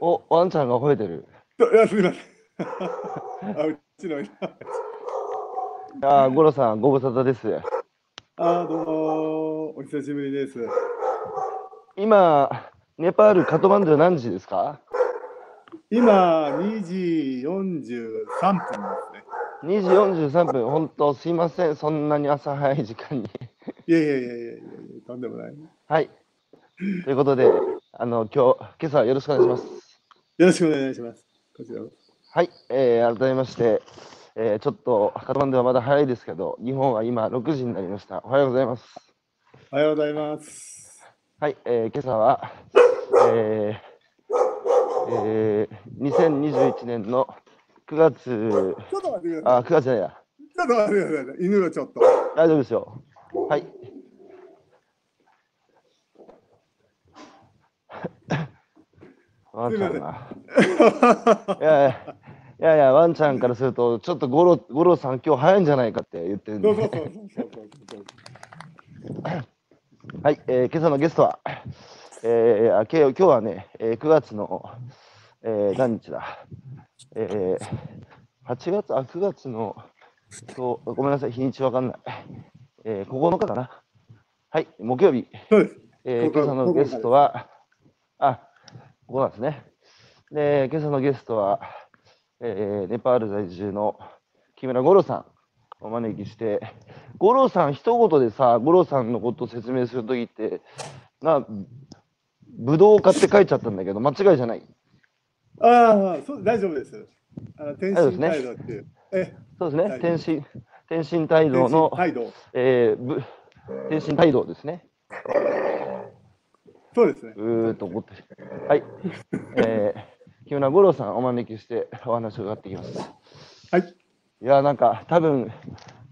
お、ワンちゃんが吠えてる。いや、すみません。あうちの。あー、ゴロさん、ご無沙汰です。あ、どうも、お久しぶりです。今、ネパール、カトマンズは何時ですか？今、2時43分ですね。?2 時43分、本当すいません、そんなに朝早い時間に。いやいやいやいやとんでもない。よはい。ということで、あの、今日、今朝はよろしくお願いします。ろしくお願いします。こちらこはい、えー、改めまして、えー、ちょっと、カトマンズはまだ早いですけど、日本は今6時になりました。おはようございます。おはようございます。はい、えー、今朝は、えー、えー、2021年の9月、あ、9月じゃないや。い。ちょっと待ってください。犬がちょっと。大丈夫ですよ。はい。ワンちゃんが。いやいや、いやいや、ワンちゃんからすると、ちょっとゴロ、ゴロさん、今日早いんじゃないかって言ってるんで。はい、えー今朝のゲストは、えー、あけ今日はね、えー9月の、えー何日だ、えー、8月、あ、9月の、今日ごめんなさい、日にちわかんない。えー、9日かな？はい、木曜日。えー今朝のゲストは、あ、ここなんですね。で、今朝のゲストは、えーネパール在住の木村五郎さんお招きして、五郎さん、一言でさ、五郎さんのことを説明するときって、な、ぶどうを買って書いちゃったんだけど、間違いじゃない？ああ、そう、大丈夫です。あの、天津態度っていう。え、そうですね、はい天津、天津態天度の。えーぶ天津態度ですね。そうですね。うーっと思って。はい。えー、木村五郎さんお招きしてお話を伺っていきます。はい。いや、なんか多分、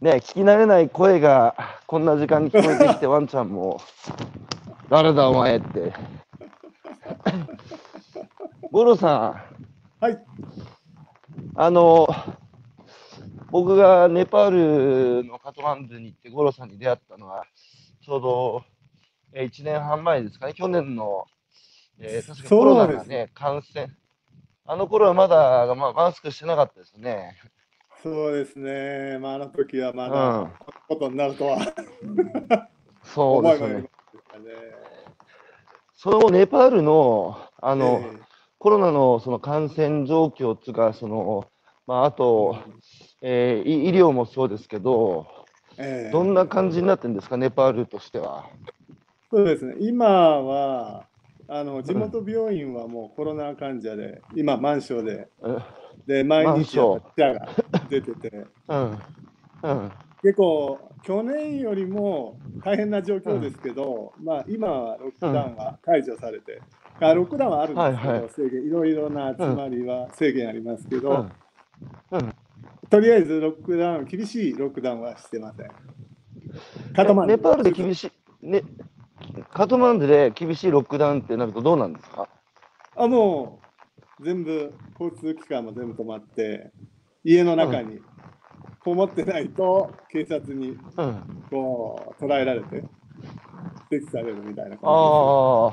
ね、聞き慣れない声がこんな時間に聞こえてきて、ワンちゃんも、誰だお前って。五郎さん、はい。あの、僕がネパールのカトマンズに行って、五郎さんに出会ったのは、ちょうど、えー、1年半前ですかね、去年の、えー確かコロナがね、感染。あの頃はまだ、まあ、マスクしてなかったですね。そうですね。まあ、あの時はまうだ、ん、ことになるとは。そうですよね。そのネパールの、あの、えコロナのその感染状況っていうか、その、まあ、あと、えーい医療もそうですけど、えええどんな感じになってるんですか、ネパールとしては。そうですね。今は、あの地元病院はもうコロナ患者で、今、満床で、うんで、毎日死満者が出てて、うん。うん。結構、去年よりも大変な状況ですけど、まあ、今はロックダウンは解除されて、あロックダウンはあるんですけど、はいはい制限いろいろな集まりは制限ありますけど、うん。うんとりあえずロックダウン、厳しいロックダウンはしてません。ネパールで厳しい、ね、カトマンズで厳しいロックダウンってなるとどうなんですか？あもう全部交通機関も全部止まって家の中にこもってないと警察にうん。こう捉えられて指摘されるみたいな感あ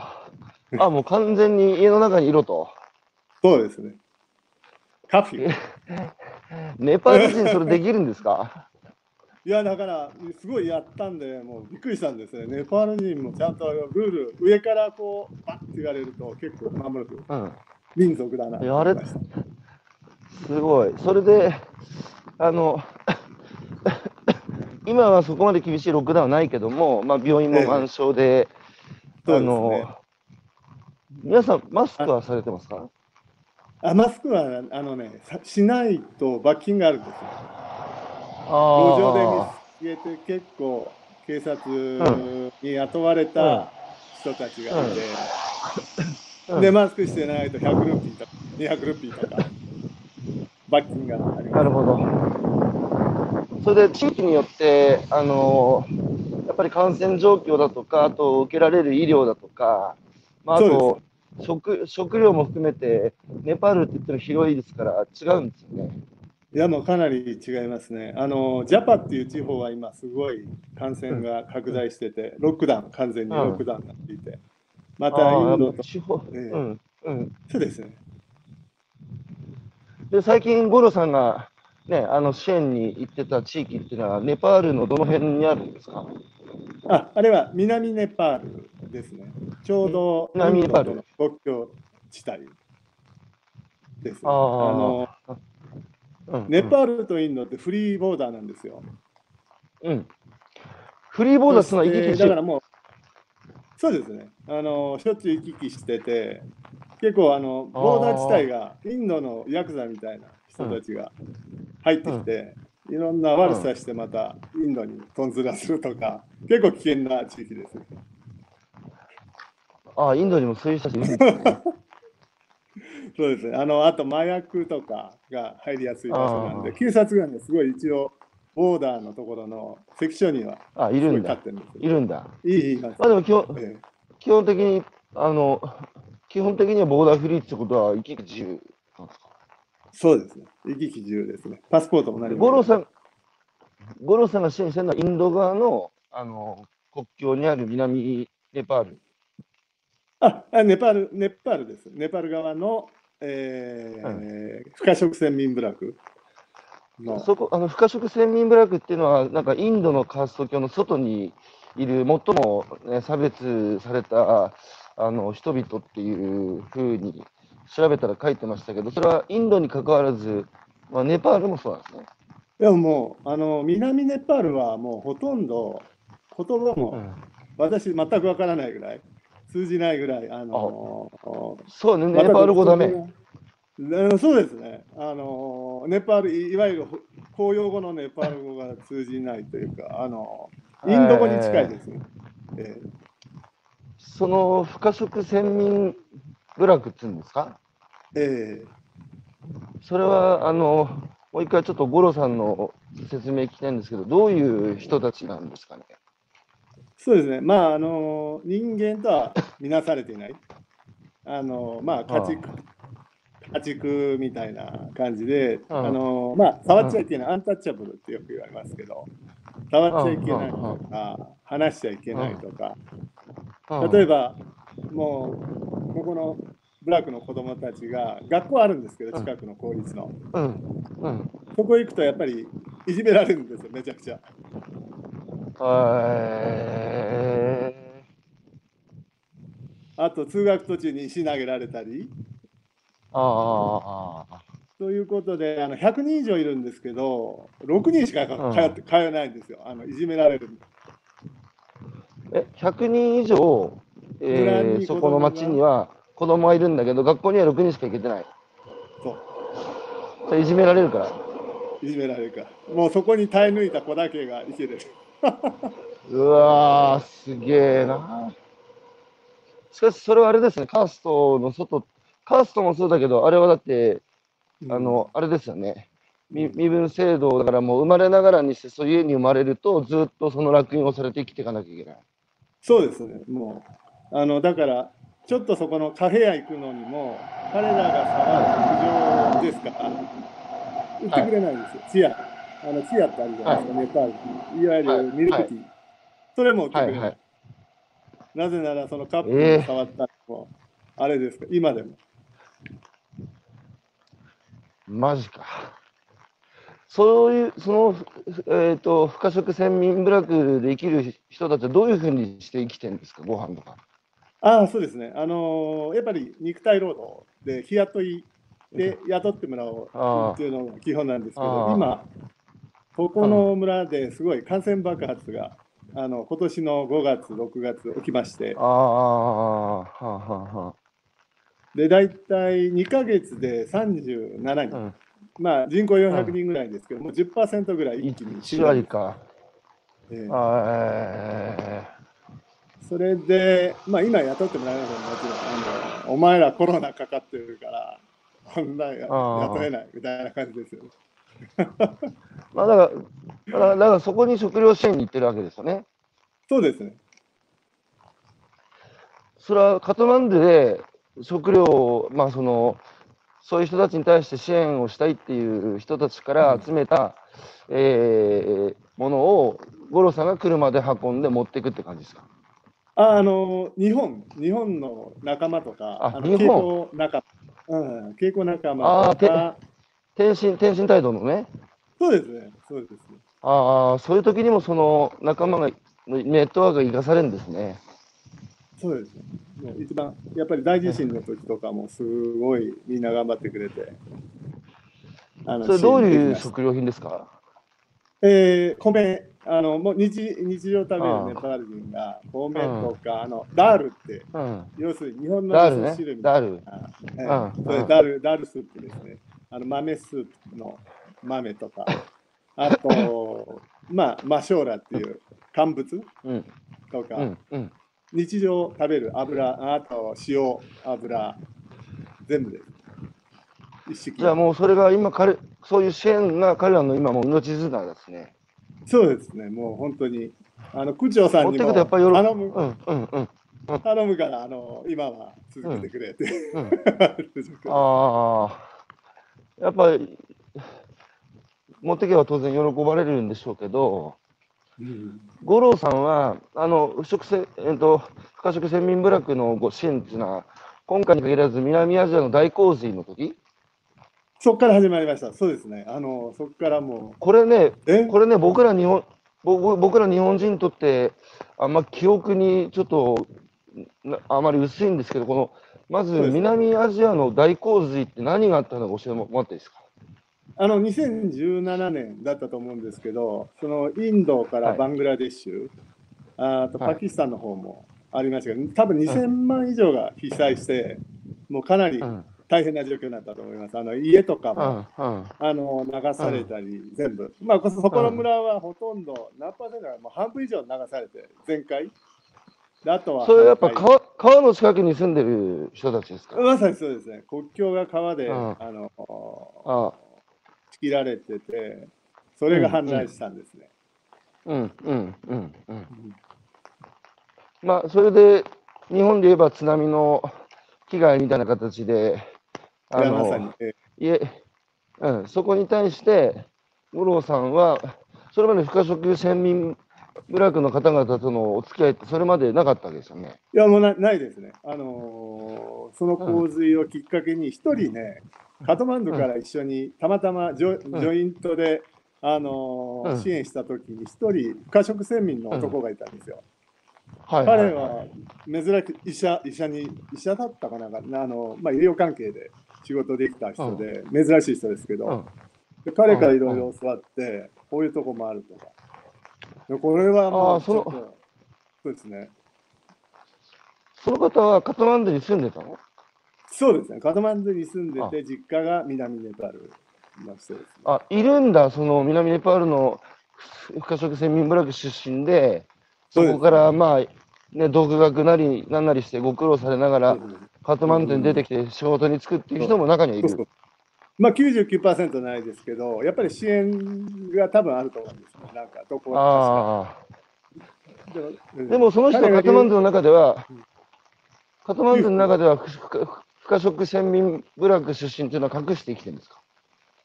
あ。あ、もう完全に家の中にいろと？そうですね。カフィー。ネパール人それできるんですか？いやだからすごいやったんでもうびっくりしたんですね。ネパール人もちゃんとルール上からこうバッて言われると結構守るうん。民族だなあれ。すごい。それで、あの、今はそこまで厳しいロックダウンはないけども、まあ、病院も満床で、あの、皆さん、マスクはされてますか？あマスクはあのねさしないと罰金があるんですよ。あ路上であ見つけて結構警察に雇われた人たちがいて、うんでマスクしてないと100ルピーとか200ルピーとか罰金があります。なるほど。それで地域によって、あのやっぱり感染状況だとか、あと受けられる医療だとか、まあ、あそと食食料も含めて、ネパールって言っても広いですから、違うんですよね。いやもうかなり違いますね。あのジャパっていう地方は今すごい感染が拡大してて、ロックダウン、完全にロックダウンになっていて、またああインドと地方、ええうん、うん。そうですね。で、最近、五郎さんが、ね、あの支援に行ってた地域っていうのは、ネパールのどの辺にあるんですか？あ、あれは南ネパールですね。ちょうど南ネパールの国境地帯です、ね。あーのうん、ネパールとインドってフリーボーダーなんですよ。うん。フリーボーダーってのは行き来してだからもう、そうですね。あのしょっちゅう行き来してて、結構あのボーダー地帯がインドのヤクザみたいな人たちが入ってきて、いろんな悪さしてまたインドにトンズラするとか、結構危険な地域です。ああ、インドにもそういう人たちいるんですね。そうですね。あの、あと麻薬とかが入りやすい場所なんで、警察がね、すごい一応、ボーダーのところの関所にはあ、いるんだ。いるんだ。いい、いいまあでも基本、ええ基本的に、あの、基本的にはボーダーフリーってことは行き来自由なんですか？そうですね。行き来自由ですね。パスポートも何も。五郎さん、五郎さんが支援してるのはインド側のあの国境にある南ネパール。ああネパール、ネパールです。ネパール側の、えー不可食船民部落の。そこ、あの、不可食先民部落っていうのは、なんかインドのカースト教の外にいる最も、ね、差別されたあの人々っていうふうに調べたら書いてましたけど、それはインドに関わらず、まあ、ネパールもそうなんですね。でももう、あの、南ネパールはもうほとんど言葉も、私全くわからないぐらい、通じないぐらい、あのそうね、ネパール語ダメ。ねそうですね。あのネパールいいわゆる公用語のネパール語が通じないというか、あのインド語に近いですね。ええその不可食先民部落っていうんですか？ええそれは、あの、もう一回ちょっと五郎さんの説明聞きたいんですけど、どういう人たちなんですかね？そうですね。まああの人間とは見なされていない。あのまあ家畜家畜みたいな感じで、うんあのまあ触っちゃいけない、アンタッチャブルってよく言われますけど、触っちゃいけないとか、話しちゃいけないとか、例えば、ば、もう、ここのブラックの子供たちが、学校あるんですけど、近くの公立の。うん、うん。そこ行くと、やっぱりいじめられるんですよ、めちゃくちゃ。えあと、通学途中に石投げられたり。ー、ああ、ということで、あの100人以上いるんですけど、6人しかうん通って、通えないんですよ、あのいじめられる。え、100人以上、村えー、にそこの町には子供はいるんだけど、学校には6人しか行けてない。そういじめられるから。いじめられるから。もうそこに耐え抜いた子だけがいける。うわー、すげえな。しかし、それはあれですね、カーストの外、カーストもそうだけど、あれはだって、あの、あれですよね。身身分制度だからもう生まれながらにしてそういう家に生まれるとずっとその烙印をされて生きていかなきゃいけない。そうですね、もう。あのだから、ちょっとそこのカフェ屋行くのにも、彼らが触る苦情ですから、売ってくれないんですよ、チア。あのチアってあるじゃないですか、ネパールに。いわゆはいるミルクティー。それも売ってくれない。はいはい。なぜなら、そのカップに触ったのも、あれですか、今でも。マジか。そういう、その、えっ、と、不可食先民部落で生きる人たちはどういうふうにして生きてるんですか、ご飯とか。ああ、そうですね。あのーやっぱり肉体労働で日雇いで雇ってもらおうっていうのが基本なんですけあど、あ今、ここの村ですごい感染爆発が、あの今年の5月、6月起きましてあ、あ、はあ、はあ、はで、大体2ヶ月で37あ。う人、ん。まあ人口400人ぐらいですけども、10%ぐらい一気に死ん1だ割か。ええあえそれで、まあ今雇ってもらえないのはもちろん、あのお前らコロナかかってるから、こんな雇えないみたいな感じですよね。ー まあ、だから、だからだからそこに食料支援に行ってるわけですよね。そうですね。それはカトマンズで食料を、まあその、そういう人たちに対して支援をしたいっていう人たちから集めた、えーものを五郎さんが車で運んで持っていくって感じですか？ああの日本、日本の仲間とか、あ日本？仲間、うん、稽古仲あ間とか、天津、天津態度のね。そうですね、そうですね。ああ、そういう時にもその仲間が、ネットワークが生かされるんですね。そうですね。一番、やっぱり大地震の時とかも、すごいみんな頑張ってくれて。あのそれどういう食料品ですか？えー米、あのもう日日常食べるネパール人が、米とか、あのダールって、うん。要するに日本の汁。みたいダール。な。えうんーそれうんダールダールスープですね。あの豆スープの豆とか、あと、まあ、マショーラっていう乾物うん。とか、うん。うん。日常食べる油、あと塩、油、全部です。一式じゃあもうそれが今彼、そういう支援が彼らの今もう命綱ですね。そうですね、もう本当に、あの区長さんにも。頼むうんうんうん。頼むから、あの今は続けてくれて。うん ああ、やっぱり、持ってけば当然喜ばれるんでしょうけど、うん。五郎さんは、あの、不食せ、えっと、不可食先民部落のご支援っていうのは、今回に限らず南アジアの大洪水の時？そこから始まりました、そうですね、あのそこからもこれね、これね、僕ら日本、僕僕ら日本人にとって、あんま記憶にちょっと、なあまり薄いんですけど、この、まず南アジアの大洪水って何があったのか教えてもらっていいですか？あの2017年だったと思うんですけど、そのインドからはいバングラデシュ、あとはいパキスタンの方もありましたけど、多分2000万以上が被災して、もうかなりうん。大変な状況になったと思います。あの家とかうも、ん。うん。あの流されたり、全部。まあ、こそこの村はほとんど、何パーセントか、もう半分以上流されて、全壊。であとは、それやっぱ川川の近くに住んでる人たちですか？まさにそうですね。国境が川で、うん。あの、あ仕切られてて、それが氾濫したんですね。うんうんうんうん。まあ、それで日本で言えば津波の被害みたいな形で、あの、、えいえ、うん、そこに対して、五郎さんは、それまで不可食先民部落の方々とのお付き合いって、それまでなかったわけですよね？いや、もうなないですね。あのーその洪水をきっかけに、一人ね、カトマンズから一緒に、たまたまジョ,、ジョイントで、あのーうん。支援したときに、一人、不可食先民の男がいたんですよ。はい彼は珍しく医者医者に医者だったかなあの、まあ、医療関係で仕事できた人で、珍しい人ですけど、うん。で彼からいろいろ教わって、こういうとこもあるとか。でこれはもあーそのそうですね。その方はカトマンズに住んでたの？そうですね。カトマンズに住んであて、実家が南ネパールの人です、ね。あ、いるんだ、その南ネパールの不可食先民部落出身で、そこからまあ、ね、独学なりなんなりしてご苦労されながら、カトマンズに出てきて仕事に就くっていう人も中にはいる。そうそうまあ99%ないですけど、やっぱり支援が多分あると思うんですよ。なんか、どこあで。でもその人はカトマンズの中では、カトマンズの中では不可食先民部落出身というのは隠して生きてるんですか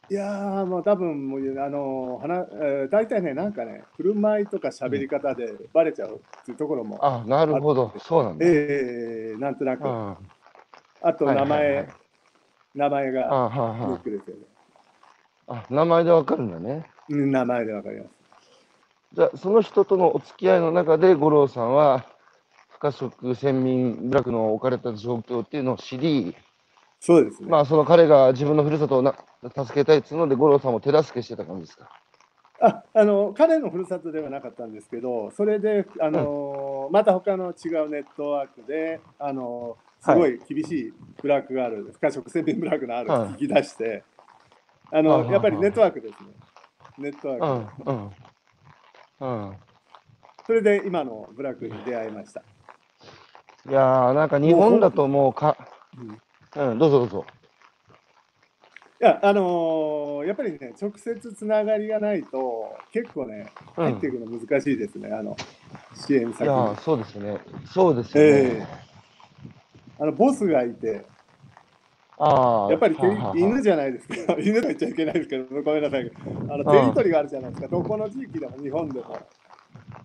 いやー、もう多分もうあのはな、えー、大体ね、なんかね、振る舞いとか喋り方でバレちゃうっていうところも、あなるほど、そうなんだ。えー、なんとなく、ああと名前、はいはいはい名前あがネックですよね。ああ名前でわかるんだね。うん名前でわかります。じゃあ、その人とのお付き合いの中で、五郎さんは、不可食先民部落の置かれた状況っていうのを知り、そうですね。まあ、その彼が自分のふるさとをな助けたいっていうので、五郎さんも手助けしてた感じですか？ああの彼のふるさとではなかったんですけど、それで、あのまた他の違うネットワークで、あのすごい厳しいブラックがある、不可食先民ブラックのあるはい聞き出して、あはのやっぱりネットワークですね。ネットワうーク。ん、うん。うん。それで今のブラックに出会いました。いやー、なんか日本だともうか、うんうん、どうぞどうぞ。いや、あのーやっぱりね、直接つながりがないと、結構ね、うん、入っていくの難しいですね、あの支援先に。いやー、そうですね。そうですよね。えあのボスがいて、ああ。やっぱり犬じゃないですか、犬と言っちゃいけないですけど、ごめんなさい。あのテリトリーがあるじゃないですか、どこの地域でも日本でも。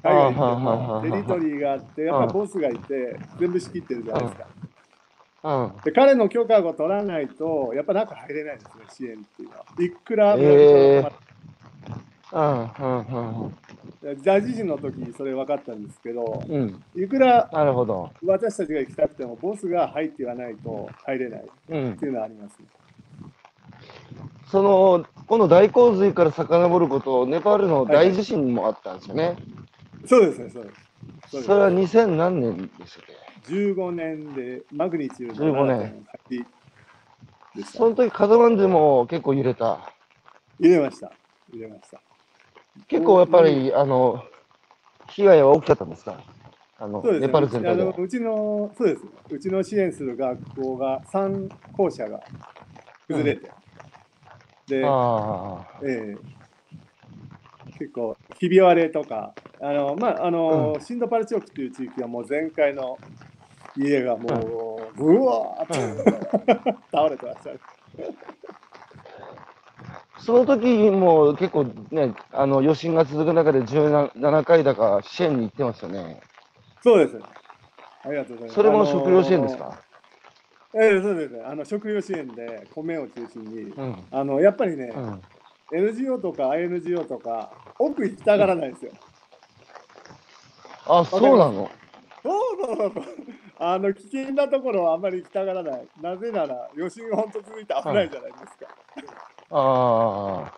海外行ってあははもはテリトリーがあって、やっぱりボスがいて、全部仕切ってるじゃないですか。うん。で彼の許可を取らないと、やっぱ中入れないんですね、支援っていうのは。いくら、えうん。うん。うん。大地震の時にそれ分かったんですけど、うん。いくらなるほど。私たちが行きたくても、ボスが入って言わないと入れないっうんて。いうのはありますね。その、この大洪水から遡ること、ネパールの大地震もあったんですよね。そうですね、そうです。それは2000何年でしたっけ？15年でマグニチュード15年7.8でしたそ。の時カドマンズも結構揺れた。入れました。入れました。結構やっぱり、あの、被害は大きかったんですか？あの、ね。ネパール全体であの。うちの、そうです。うちの支援する学校が3校舎が崩れて、で、あええ。結構、ひび割れとか、あの、まあ、あの、シンドパルチョークっていう地域はもう全壊の家がもう、ぶわーって、倒れてましたね。あ。その時も結構ね、あの、余震が続く中で17回だか支援に行ってますよね。そうです。ありがとうございます。それも食料支援ですあのか？ええそうですね。あの食料支援で米を中心に、うん。あのやっぱりね、うん。NGO とか INGO とか奥行きたがらないんですよ。あ、そうなの？そうそうそう。あの危険なところはあんまり行きたがらない。なぜなら余震が本当続いて危ないじゃないですか。あ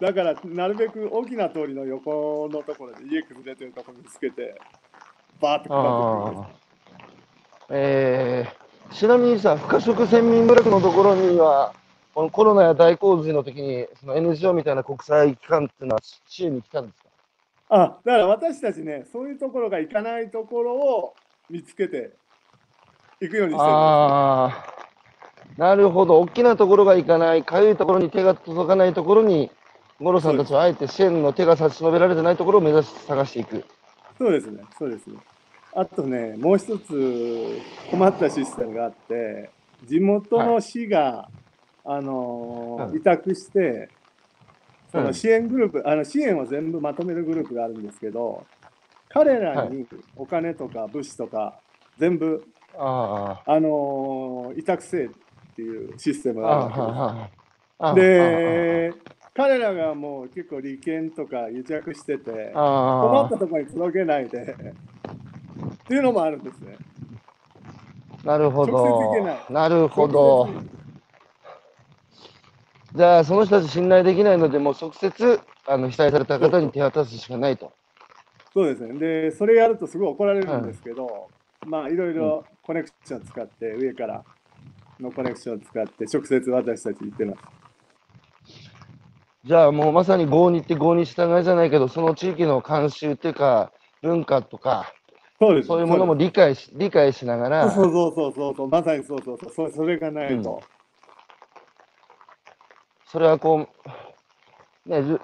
だからなるべく大きな通りの横のところで家崩れてるところにつけてバーッとあ。配ってくる。えー、ちなみにさ、不可食選民部落のところには、このコロナや大洪水の時に、その NGO みたいな国際機関っていうのは支援に来たんですか？あだから私たちね、そういうところが行かないところを見つけて行くようにしてるんですよ。ああ、なるほど。大きなところが行かない、かゆいところに手が届かないところに、五郎さんたちはあえて支援の手が差し伸べられてないところを目指して探していく。そうですね、そうですね。あとね、もう一つ困ったシステムがあって、地元の市が、あのーうん委託して、そうんの支援グループ、あの支援を全部まとめるグループがあるんですけど、彼らにお金とか物資とか全部、ああのー委託せえっていうシステムで彼らがもう結構利権とか癒着してて、困あったところに届けないで、っていうのもあるんですね。あ、なるほど。なるほど。じゃあ、その人たち信頼できないので、もう直接、あの被災された方に手渡すしかないと。そうですね。で、それやるとすごい怒られるんですけど、まあ、いろいろコネクション使って、上からのコネクションを使って、直接私たち行ってます。じゃあ、もうまさに合に行って合に従いじゃないけど、その地域の慣習っていうか、文化とか、そうです。そういうものも理解し理解しながら、そうそうそうそうそう、まさにそうそうそう、そそれがないと。それはこう、ね、じゅ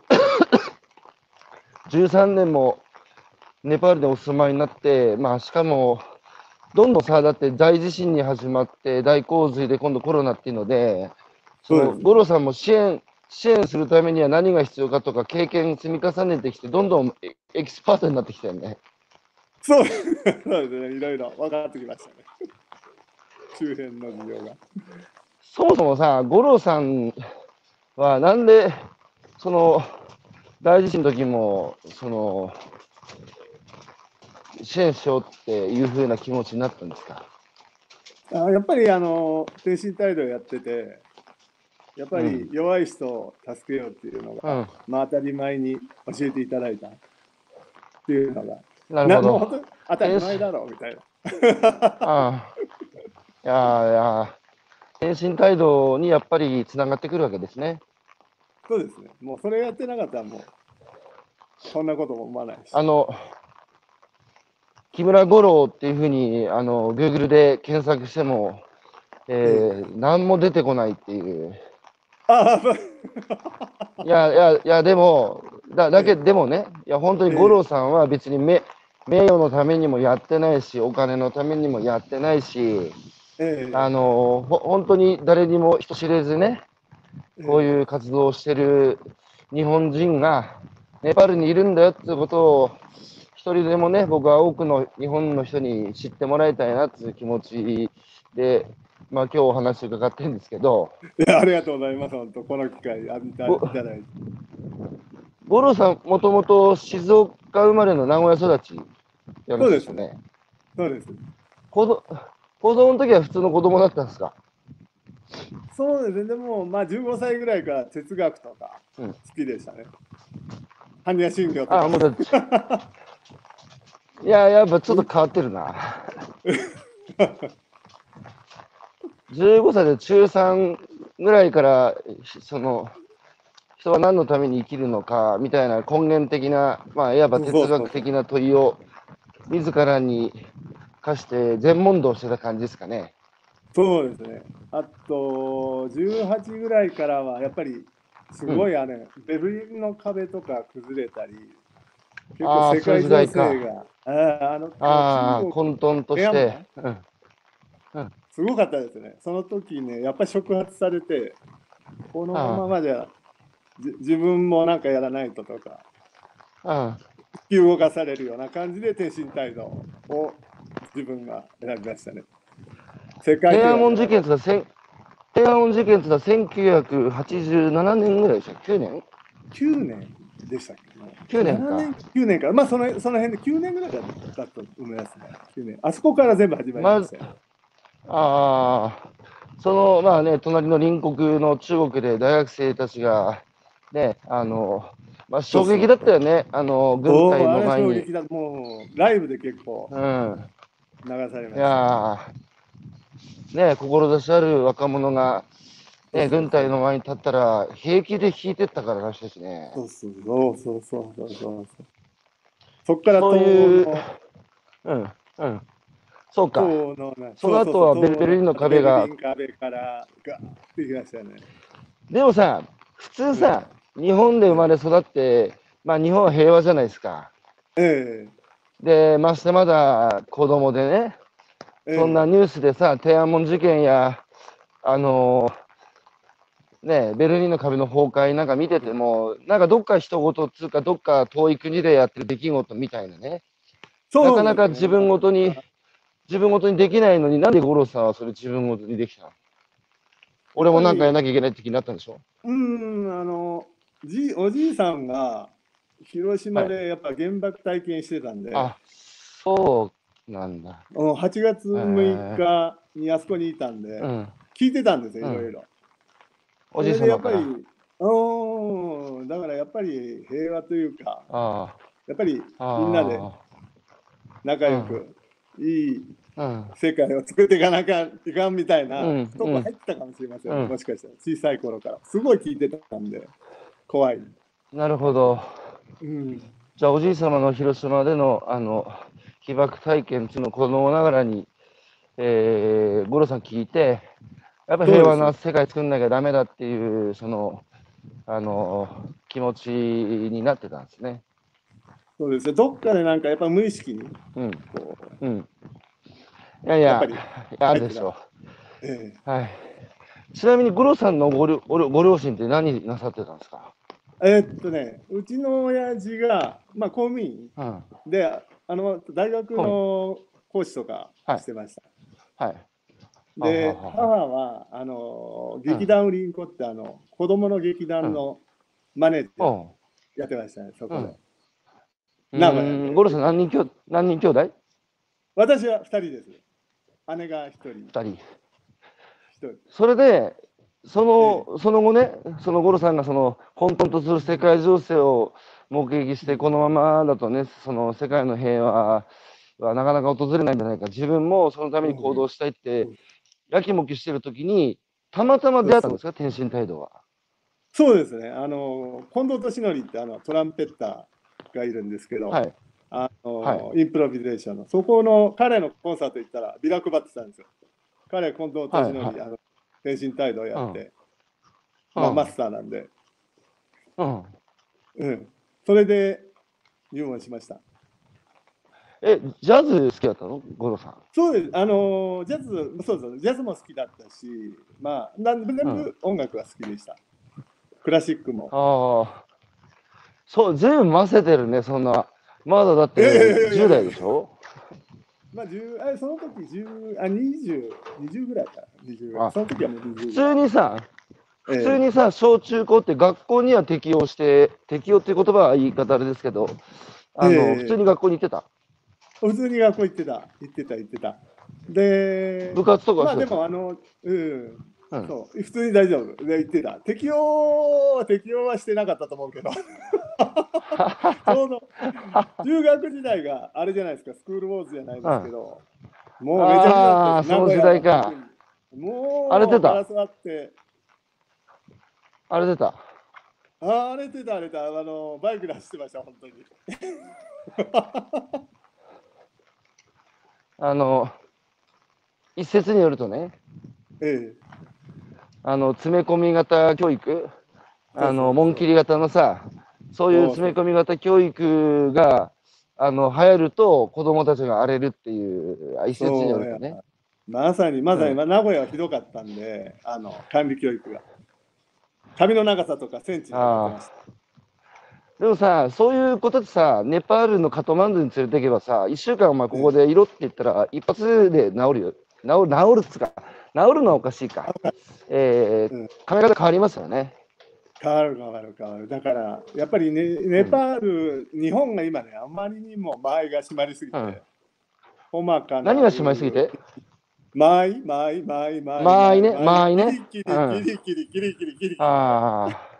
13年もネパールでお住まいになって、まあ、しかも、どんどんさ、だって大地震に始まって、大洪水で今度コロナっていうので、その五郎さんも支援、支援するためには何が必要かとか、経験積み重ねてきて、どんどんエエキスパートになってきたよね。そう そうですね、いろいろ分かってきましたね。周辺の事情が。そもそもさ、五郎さんはなんで、その、大地震の時も、その、支援しようっていうふうな気持ちになったんですか？あやっぱりあの精神態度やってて、やっぱり弱い人を助けようっていうのが、うん。まあ、当たり前に教えていただいたっていうのが、なるほど。当たり前だろうみたいな。ああ。いやいや、精神態度にやっぱりつながってくるわけですね。そうですね。もうそれやってなかったらもう、そんなことも思わないし。あの、木村五郎っていうふうに、あの、Google で検索しても、えー何も出てこないっていう。いやいやいや、でも、だだけでもね、いや、本当に五郎さんは別に名名誉のためにもやってないし、お金のためにもやってないし、ええあのほ本当に誰にも人知れずね、こうう。いう活動をしてる日本人が、ネパールにいるんだよってことを、一人でもね、僕は多くの日本の人に知ってもらいたいなっていう気持ちで、まあ今日お話伺ってるんですけど、いやありがとうございます、本当、この機会浴びたいおただいて。五郎さん、もともと静岡生まれの名古屋育ちやるんですよね。そうです。子ど子供の時は普通の子供だったんですか？そうですね、でも、まあ、15歳ぐらいから哲学とかうん好きでしたね。般若心経とあ、か。もう。いや、やっぱちょっと変わってるな。15歳で中3ぐらいから、その、人は何のために生きるのかみたいな根源的な、まあ、いわば哲学的な問いを自らに課して全問答してた感じですかね。そうですね。あと、18ぐらいからは、やっぱり、すごいあれ、ベルリンの壁とか崩れたり、結構世界情勢が、あーあの混沌として。うん、すごかったですね。その時ね、やっぱり触発されて、このままじゃ、じ自分もなんかやらないととか、うん。引き動かされるような感じで天津態度を自分が選びましたね。世界天安門事件件ってのはせん天安門事件ってのは1987年ぐらいでしたっけ ?9 年？9年でしたっけ？ね9年か7年 ?9 年か。まあそのその辺で9年ぐらいだったと思いますね。9年。あそこから全部始まりましたよ。ああ、その、まあね、隣の隣国の中国で大学生たちが、ね、あの、まあ、衝撃だったよね、あの、軍お隊の前に。撃だ。もうライブで結構うん。流されまいした。やー、ね、志ある若者が、ね、軍隊の前に立ったら、平気で引いてったかららしいですね。そうそうそうそうそうそうそっからそういう東うん、うん。そうか。その後はうううベルベルリンの壁がベルリン壁からガーってきましたよね。でもさ、普通さ、日本で生まれ育って、まあ日本は平和じゃないですか。えで、ましてまだ子供でね、えええそんなニュースでさ、天安門事件や、あのね、ベルリンの壁の崩壊なんか見てても、なんかどっか人事っつうか、どっか遠い国でやってる出来事みたいなね、そう。なかなか自分ごとに、自分ごとにできないのになんで五郎さんはそれ自分ごとにできたの？俺もなんかやんなきゃいけないって気になったんでしょ？うーん、あの、じおじいさんが広島でやっぱ原爆体験してたんで、あ、そうなんだ。うん8月6日にあそこにいたんで、うん。聞いてたんですよ、うん。いろいろ。おじい様から。っぱり、うん、だからやっぱり平和というか、あやっぱりあ。みんなであ仲良く、いいあ。うん。世界を作っていかなきゃいかんみたいなうんとこ入ってたかもしれません、うんもしかしたら小さい頃からすごい聞いてたんで怖い、なるほど。うん、じゃあ、おじい様の広島での、あの、被爆体験っていうのを子供ながらに、えー、五郎さん聞いて、やっぱ平和な世界作んなきゃダメだっていう、その、あの、気持ちになってたんですね。そうですねどっかでなんかやっぱ無意識にうん。こう、うん。いやいややっぱり、あるでしょえう。はい。ちなみに、五郎さんのご両ご両ご両親って何なさってたんですか？ええーっとねうちの親父が、まあ、公務員うん。であの大学の講師とかはいしてました、はい。でははは母はあの劇団ウリンコってあの子供の劇団のマネージャーやってましたねそこで、うん。名古屋で。うん。五郎さん何人きょ何人兄弟？私は2人です。姉が1人。二人。1人。それで、その、その後ね、その五郎さんがその混沌とする世界情勢を目撃して、このままだとね、その世界の平和はなかなか訪れないんじゃないか、自分もそのために行動したいってうん、やきもきしてるときに、たまたま出会ったんですか、天津態度は。そうですね。あの近藤敏則ってあのトランペッターがいるんですけど、はい。あのはインプロビゼーションのそこの彼のコンサート行ったらビラ配ってたんですよ。彼近藤敏則、はいあの天津態度をやって、うん。まあ、うんマスターなんで、うん。うん、それで入門しましたえ、ジャズ好きだったの？五郎さん。そうですあのジャズそうですジャズも好きだったしまあなん全部音楽が好きでした、クラシックもああ。そう、ずいぶんませてるね、そんな。まだだっていや10代でしょ？まあ、10あその時10あ20、20ぐらいか、20ぐらあい。その時はもう20普。通にさ、ええ普通にさ、小中高って学校には適用して、適用っていう言葉は言い方あれですけど、あの、ええ普通に学校に行ってた？普通に学校行ってた、行ってた、行ってた。で、部活とかまあでも、あの、うん、うん。そう、普通に大丈夫。で行ってた。適用は適用はしてなかったと思うけど、ちょうど中学時代があれじゃないですか、スクールウォーズじゃないですけど、もうめちゃくちゃあーその時代か。もう、荒れてた？れ出た？荒れてた、荒れた、あの、バイクで走ってました、本当に。あの、一説によるとね、えあの、詰め込み型教育、あの、紋切り型のさ、そういう詰め込み型教育が、あの、流行ると子供たちが荒れるっていう、あ一説によるとね。まさに、まさに、うんまあ名古屋はひどかったんで、あの管理教育が。髪の長さとかセンチになってました。でもさ、そういうことでさ、ネパールのカトマンズに連れて行けばさ、一週間お前ここで色って言ったら、一発で治るよ。治る、治るっつうか、治るのはおかしいか。えーうん考え方変わりますよね。変わる変わる変わる。だから、やっぱりね、ネパール、日本が今ね、あまりにも間合いが締まりすぎて、うん細かな。何が締まりすぎて？間合い間合い間合い間合い。間合いね間合いねキリキリうんキリキリキリキリキリキリ。ああ。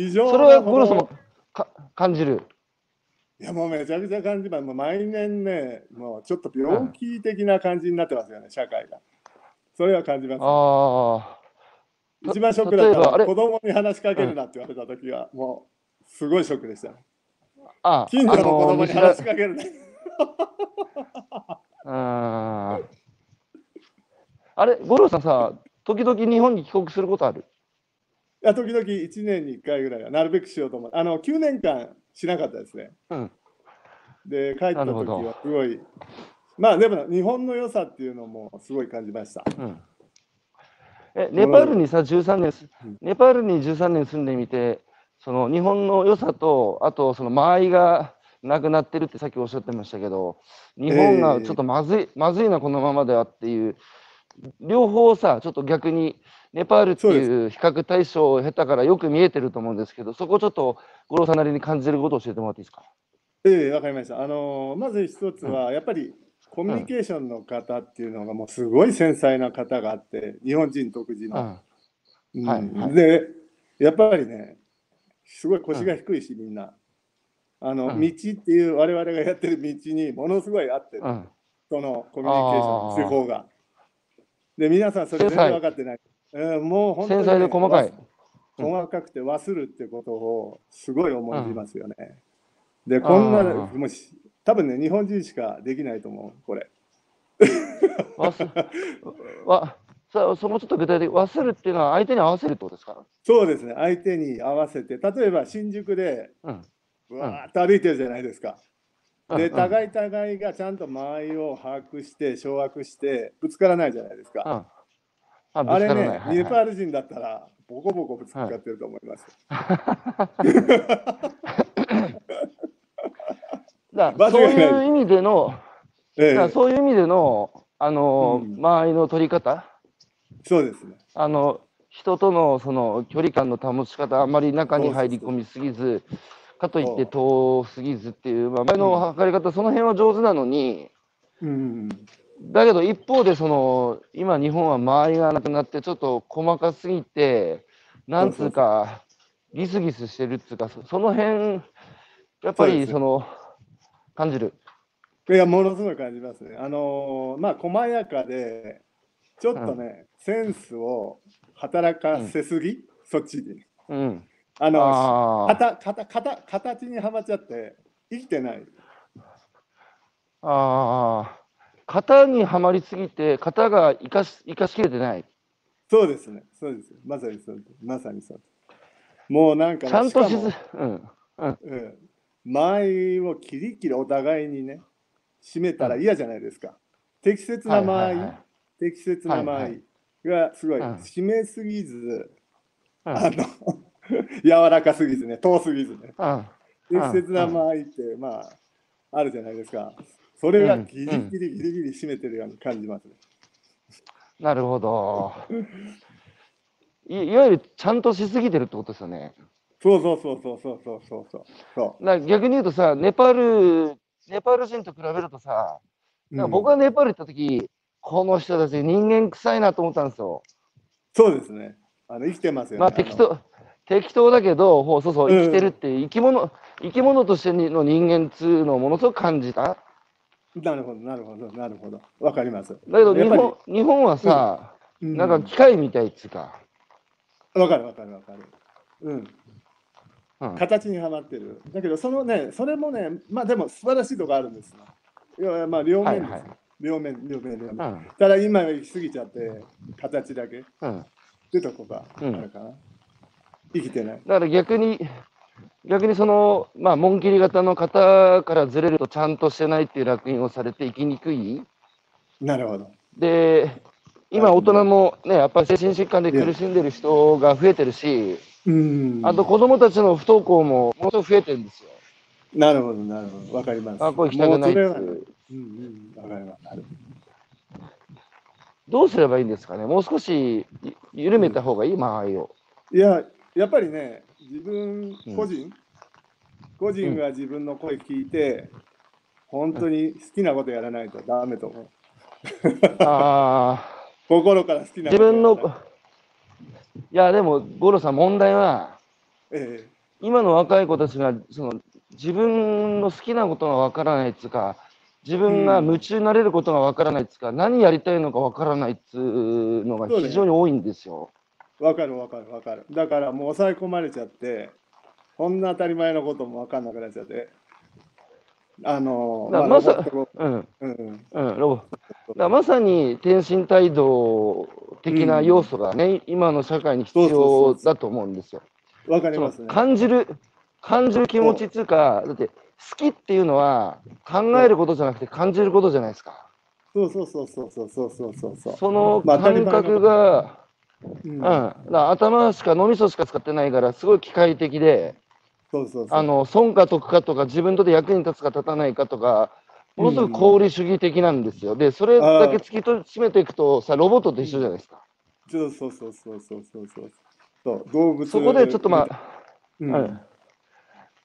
異常なそれはほどゴロさんもか感じる？いやもうめちゃくちゃ感じます。もう毎年ね、もうちょっと病気的な感じになってますよね、社会が。それは感じます。ああ。一番ショックだったのは子供に話しかけるなって言われた時は、もうすごいショックでした。あ近所の子供に話しかけるな。あーあれ、五郎さんさ、時々日本に帰国することある？いや、時々1年に1回ぐらいはなるべくしようと思う。あの、9年間しなかったですね。うん。で、帰った時はすごい、まあでも日本の良さっていうのもすごい感じました。うん。え、ネパールにさ、13年ネパールに13年住んでみて、その日本の良さと、あとその間合いがなくなってるってさっきおっしゃってましたけど、日本がちょっとまずい、まずいな、このままではっていう、両方さ、ちょっと逆に、ネパールっていう比較対象を経たからよく見えてると思うんですけど、そこちょっと五郎さんなりに感じることを教えてもらっていいですか？ええわかりました。あのまず一つは、やっぱりコミュニケーションの方っていうのがもうすごい繊細な方があって、日本人独自の。はいはいで、やっぱりね、すごい腰が低いし、みんな。あの、うん道っていう我々がやってる道にものすごい合ってる、うん。そのコミュニケーションの手法が。で、皆さんそれ全然分かってない。うん、もう本当に、繊細で細かい。うん細かくて忘るってことをすごい思いますよね。で、こんな、もし多分ね、日本人しかできないと思う、これ。わそそこちょっと具体的忘れるっていうのは相手に合わせるってことですか？そうですね、相手に合わせて、例えば新宿でうん。うわーっと歩いてるじゃないですか。で、うん互い互いがちゃんと間合いを把握して、掌握して、ぶつからないじゃないですか。うん。あ、ぶあれつからない。ね、はいネパはいール人だったら、ボコボコぶつかってると思います。だからそういう意味での、ええ、そういう意味での、あの、うん間合いの取り方、そうですね。あの、人とのその距離感の保ち方、あまり中に入り込みすぎず、かといって遠すぎずっていう、まあ、前の測り方、その辺は上手なのに、うん。だけど一方でその今日本は間合いがなくなってちょっと細かすぎてなんつうかギスギスしてるっつうかそその辺やっぱりその感じる。いや、ものすごい感じますね。あのーまあ、細やかで、ちょっとね、センスを働かせすぎ、そっちに。うん。あの、あー型型型形にはまっちゃって、生きてない。あー型にはまりすぎて型が生かし生かしきれてない。そうですね。そうです。まさにそう。まさにそう。もうなんかね、ちゃんとしず、うん。うん、間合いをキリキリお互いにね、締めたら嫌じゃないですか。適切な間合い、はいはいはい適切な間合いがすごい、うん締めすぎず、うんあの、柔らかすぎずね、遠すぎずね。うん。適切な間合いって、まあ、あるじゃないですか。それがギリギリギリギリ締めてるように感じますね。なるほど。いいわゆるちゃんとしすぎてるってことですよね。そうそうそうそうそうそうそうそう。そだから逆に言うとさ、ネパール、ネパール人と比べるとさ、僕は、がネパール行った時、この人たち人間臭いなと思ったんですよ。そうですね。あの生きてますよね。まあ適当、適当だけど、そうそう、うん生きてるっていう生き物、生き物としての人間っつうのをものすごく感じた。なるほど、なるほど、なるほど。わかります。だけど日本、日本はさ、うなんか機械みたいっつうか、わかるわかるわかる。うん。うん、形にはまってる。だけど、そのね、それもね、まあでも素晴らしいとこあるんですよ。いやまあ両面ですよ、はいはい両面、両面、両面。うん、ただ今は行き過ぎちゃって、形だけうん。ってとこがあるかな。生きてない。だから逆に、逆にその、まあ、紋切り型の型からずれるとちゃんとしてないっていう烙印をされて生きにくい。なるほど。で、今大人もね、やっぱり精神疾患で苦しんでる人が増えてるし、うん。あと子供たちの不登校もものすごく増えてるんですよ。なるほど、なるほど。わかります。あ、これ行きたくないっていう。うんうん。わかります。どうすればいいんですかねもう少しゆ緩めた方がいい間合いを。いや、やっぱりね、自分個人、個人が自分の声聞いて、本当に好きなことやらないとダメと。思う。ああ、心から好きな自分の、ことやらないいや、でも、五郎さん、問題は、え今の若い子たちがその自分の好きなことがわからないっつうか、自分が夢中になれることがわからないっつうか、何やりたいのかわからないっつうのが非常に多いんですよ。えわかるわかるわかる。だからもう抑え込まれちゃって、こんな当たり前のこともわかんなくなっちゃって。あの、だからまさまさに天身態度的な要素がね、今の社会に必要だと思うんですよ。わかりますね。感じる、感じる気持ちっていうか、だって好きっていうのは考えることじゃなくて感じることじゃないですか。そうそうそうそうそうそうそうそうその感覚が、うん。うん、だ頭しか脳みそしか使ってないから、すごい機械的で、そうそうそう。あの損か得かとか、自分とで役に立つか立たないかとか、ものすごく功利主義的なんですよ。で、それだけ突き詰めていくと、さ、ロボットと一緒じゃないですか。そうそうそうそうそうそうそう。そう。動物。そこでちょっとまあ、うん。うん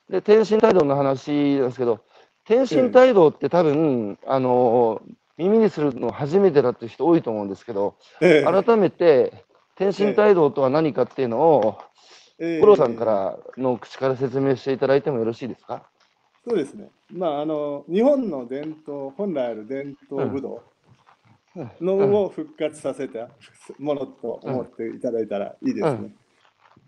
で、天身態度の話なんですけど、天身態度って多分、あの耳にするの初めてだっていう人多いと思うんですけど、ええ。改めて、天身態度とは何かっていうのを、ええ。五郎さんからの口から説明していただいてもよろしいですか？そうですね。まあ、あの、日本の伝統、本来ある伝統武道のを復活させたものと思っていただいたらいいですね。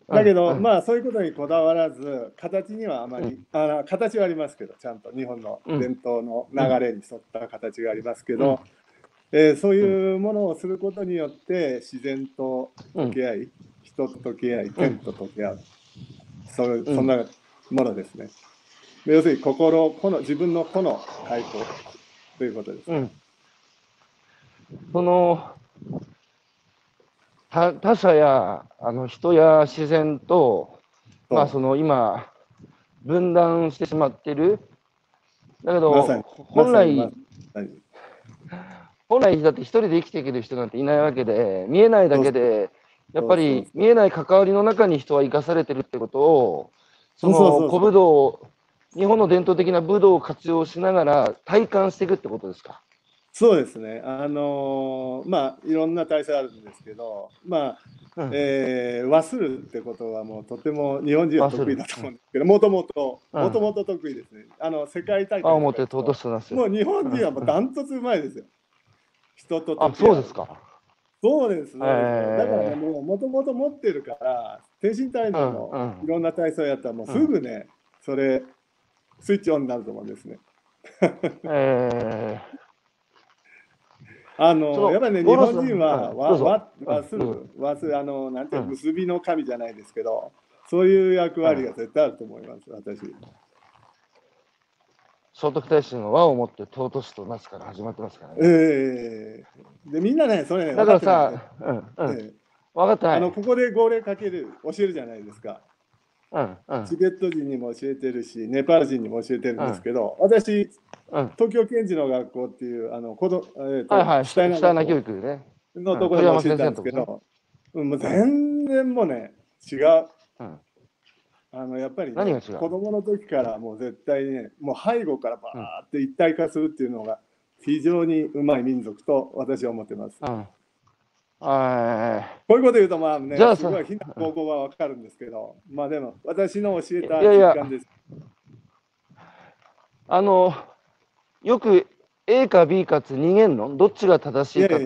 うん。だけど、うん。まあ、そういうことにこだわらず、形にはあまり、あの形はありますけど、ちゃんと日本の伝統の流れに沿った形がありますけど、えーそういうものをすることによって、自然と溶け合い、人と溶け合い、天と溶け合う、そうそんなものですね。要するに心、この自分の個の解放ということです。うん。その、他他者やあの人や自然と、まあその今、分断してしまっている。だけど、ま本来、ま本来だって一人で生きていける人なんていないわけで、見えないだけで、やっぱり見えない関わりの中に人は生かされてるってことを、その古武道、日本の伝統的な武道を活用しながら体感していくってことですか？そうですね。あのーまあ、いろんな体制あるんですけど、まあ、うんえー忘るってことはもうとても日本人は得意だと思うんですけど、もともと、うんもともと得意ですね。あの、世界大会もう日本人はもうダントツうまいですよ。人とあ、そうですか。そうですね。えーだからね、もうもともと持ってるから、天身体操のうんうんいろんな体操やったら、もうすぐね、それ、スイッチオンになると思うんですね。え あそののやっぱりね、日本人は、わ、うんどうぞわ、うんわするうん、わする、あの、なんていう結びの神じゃないですけど、そういう役割が絶対あると思います、私。ー、聖徳太子の和をもって尊しとなすから始まってますからね。ええで、みんなね、それね、だからさ、うん、うん、ええ分かってない。あの、ここで号令かける、教えるじゃないですか。うんうんチベット人にも教えてるし、ネパール人にも教えてるんですけど、私、うん。東京検事の学校っていう、あの子供、えーとはいはい、シュタイナー下な学校教育ね。のところで教えたんですけど、うんもう全然もうね、違う。うんあのやっぱり、ね、何が違う？子供の時からもう絶対にね、もう背後からバーって一体化するっていうのが非常にうまい民族と私は思ってます。うん。はこういうこと言うと、まあね、すごい非難高校はわかるんですけど、まあでも、私の教えたいやいや実感です。い。あの、よく A か B かつ二元論、どっちが正しいかつ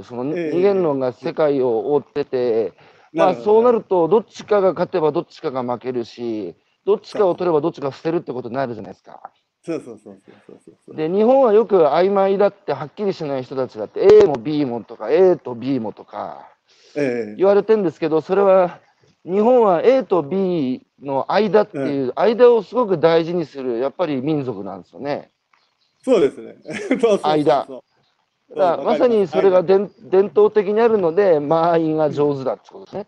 う、そのええ二元論が世界を覆ってて、まあそうなると、どっちかが勝てばどっちかが負けるし、どっちかを取ればどっちか捨てるってことになるじゃないですか。そうそうそうそうそう。で、日本はよく曖昧だってはっきりしない人たちだって、A も B もとか、A と B もとかええ言われてるんですけど、それは日本は A と B の間っていう、間をすごく大事にする、やっぱり民族なんですよね。そうですね。間だまさにそれが伝伝統的にあるので、間合いが上手だってことですね。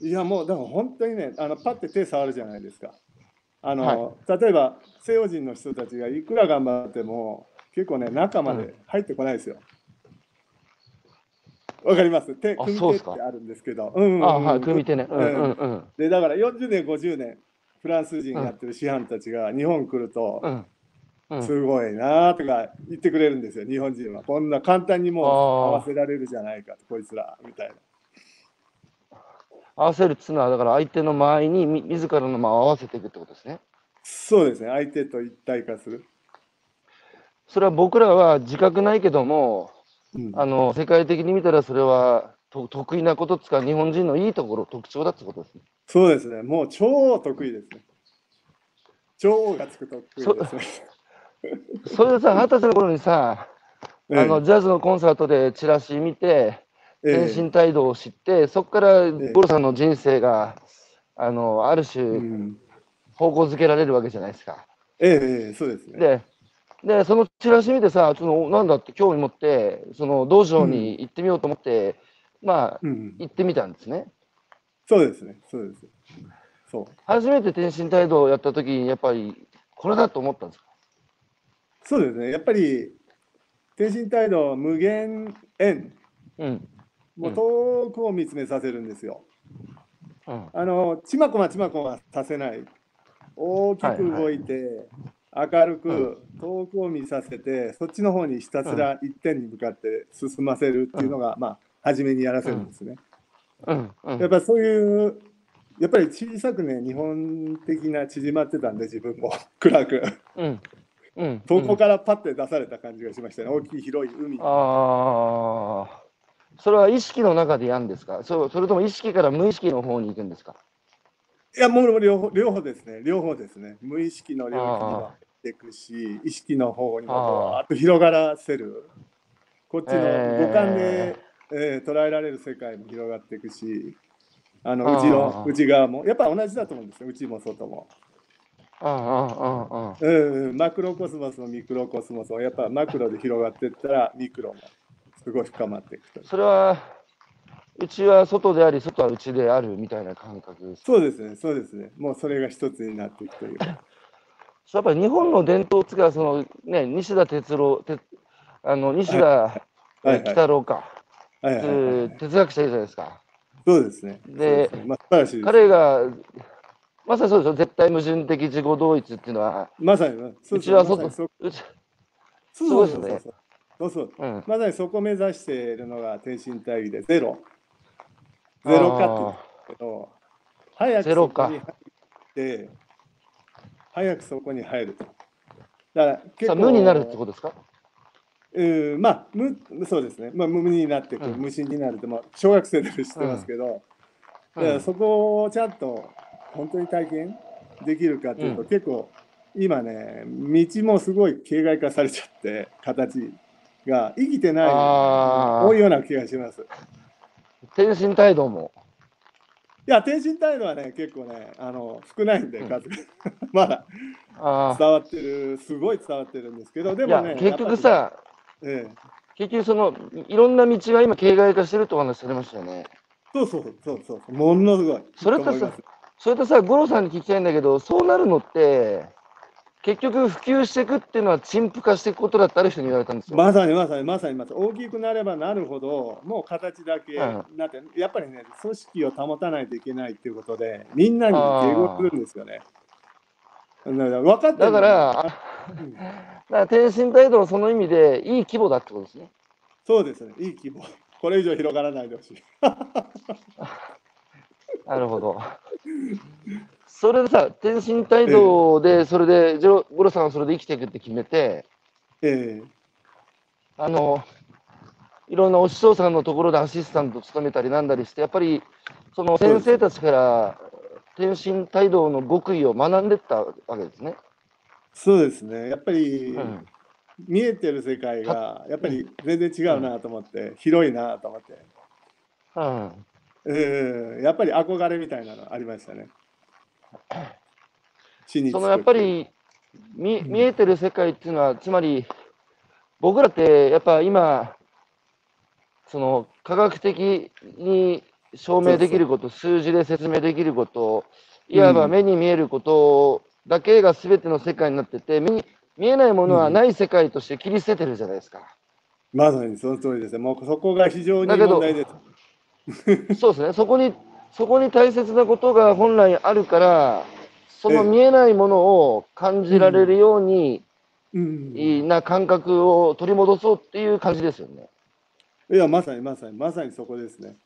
いやもうでも本当にねあのパッて手触るじゃないですか。あの、例えば西洋人の人たちがいくら頑張っても結構ね中まで入ってこないですよ。わ、かります？手あ組手ってあるんですけど。うんうんうん。あはい、組み手ね。うんうん。うん。でだから40年50年フランス人やってる師範たちが日本来ると、うんうん、すごいなとか言ってくれるんですよ日本人はこんな簡単にもう合わせられるじゃないかとこいつらみたいな合わせるっていうのは、だから相手の間合いにみ自らの間を合わせていくってことですね。そうですね相手と一体化する、それは僕らは自覚ないけども、うんあの世界的に見たらそれはと得意なことっつうか、日本人のいいところ、特徴だってことですね。そうですね。もう超得意ですね。超がつく得意ですね。それでさ、二十歳の頃にさ、あのジャズのコンサートでチラシ見て、ええ天身態度を知って、そこからえゴロさんの人生が、あのあるう種、ん方向づけられるわけじゃないですか。ええええそうですね。で、でそのチラシ見てさ、そのなんだって興味持って、その道場に行ってみようと思って、まあ、うん、行ってみたんですね。そうですね。そうです。そう。初めて天身態度をやった時に、やっぱりこれだと思ったんですかそうですね。やっぱり、天身態度無限円、うん。もう遠くを見つめさせるんですよ。うん。あの、ちまこまちまこまさせない。大きく動いて、明るく遠くを見させて、そっちの方にひたすら一点に向かって進ませるっていうのが、まあ、初めにやらせるんですね。うん。うんやっぱりそういう、やっぱり小さくね、日本的な縮まってたんで、自分も暗く、うん。うん。遠くからパッて出された感じがしましたね、大きい広い海。ああ。それは意識の中でやるんですか？そそれとも意識から無意識の方に行くんですか？いや、もう両方両方ですね、両方ですね、無意識の領域にも入っていくし、意識の方にもわーっと広がらせる、こっちの五感で、えー捉えられる世界も広がっていくし、あの内の内側も、やっぱ同じだと思うんですよ、内も外も。ああ、ああ、ああ。うん、マクロコスモスもミクロコスモスもやっぱマクロで広がっていったらミクロもすごい深まっていくと。それは、うちは外であり、外は内であるみたいな感覚です。そうですね、そうですね。もうそれが一つになっていくというか。やっぱり日本の伝統つか、そのね、西田哲郎、てあの西田はいはい喜太郎か、はいはいはいうん哲学者じゃないですか。そうですね。でねまあ。彼が、まさにそうですよ、絶対矛盾的自己同一っていうのは、まさに、そううちは外そ、うち、そうそうそう。そうそう。うん。まさにそこを目指しているのが天津大義でゼロ。ゼロ化って言うんですけど、早くそこに入って、早くそこに入ると。だから結構無になるってことですか？うん、まあ、無そうですね、まあ、無になってくる、うん。無心になるって、まあ、小学生でも知ってますけど、うん。だからそこをちゃんと本当に体験できるかっていうと、うん結構、今ね、道もすごい形骸化されちゃって、形が生きてない多いような気がします。天心態度も。いや、天津態度はね、結構ね、あの少ないんで、うん まだあ伝わってる、すごい伝わってるんですけど、でもね、、結局さ、ええ、結局その、いろんな道が今、形骸化してるってお話されましたよね。そうそうそうそう、ものすごい。それとさそれとさ、五郎さんに聞きたいんだけど、そうなるのって、結局普及していくっていうのは陳腐化していくことだってある人に言われたんですよ。まさにまさにまさにまさに大きくなればなるほどもう形だけうんなって、やっぱりね組織を保たないといけないっていうことでみんなに迎合するんですよね。だから分かってだるから、あだから天津態度はその意味でいい規模だってことですね。そうですねいい規模これ以上広がらないでほしい。なるほど。それでさ、天津態度で、それで、ジョ五郎さんはそれで生きていくって決めて、ええあの、いろんなお師匠さんのところでアシスタントを務めたりなんだりして、やっぱり、その先生たちから天津態度の極意を学んでったわけですね。そうですねやっぱり、うん。見えてる世界がやっぱり全然違うなと思って、広いなと思って、うん。ええやっぱり憧れみたいなのありましたね。そのやっぱり見見えてる世界っていうのは、つまり僕らってやっぱ今、その科学的に証明できること、数字で説明できること、いわば目に見えることだけが全ての世界になってて、目に見えないものはない世界として切り捨ててるじゃないですか。まさにその通りですね。もうそこが非常に問題です。そうですね、そこにそこに大切なことが本来あるから、そのええ。見えないものを感じられるように、うん、いいな感覚を取り戻そうっていう感じですよね。いや、まさにまさに、まさにそこですね。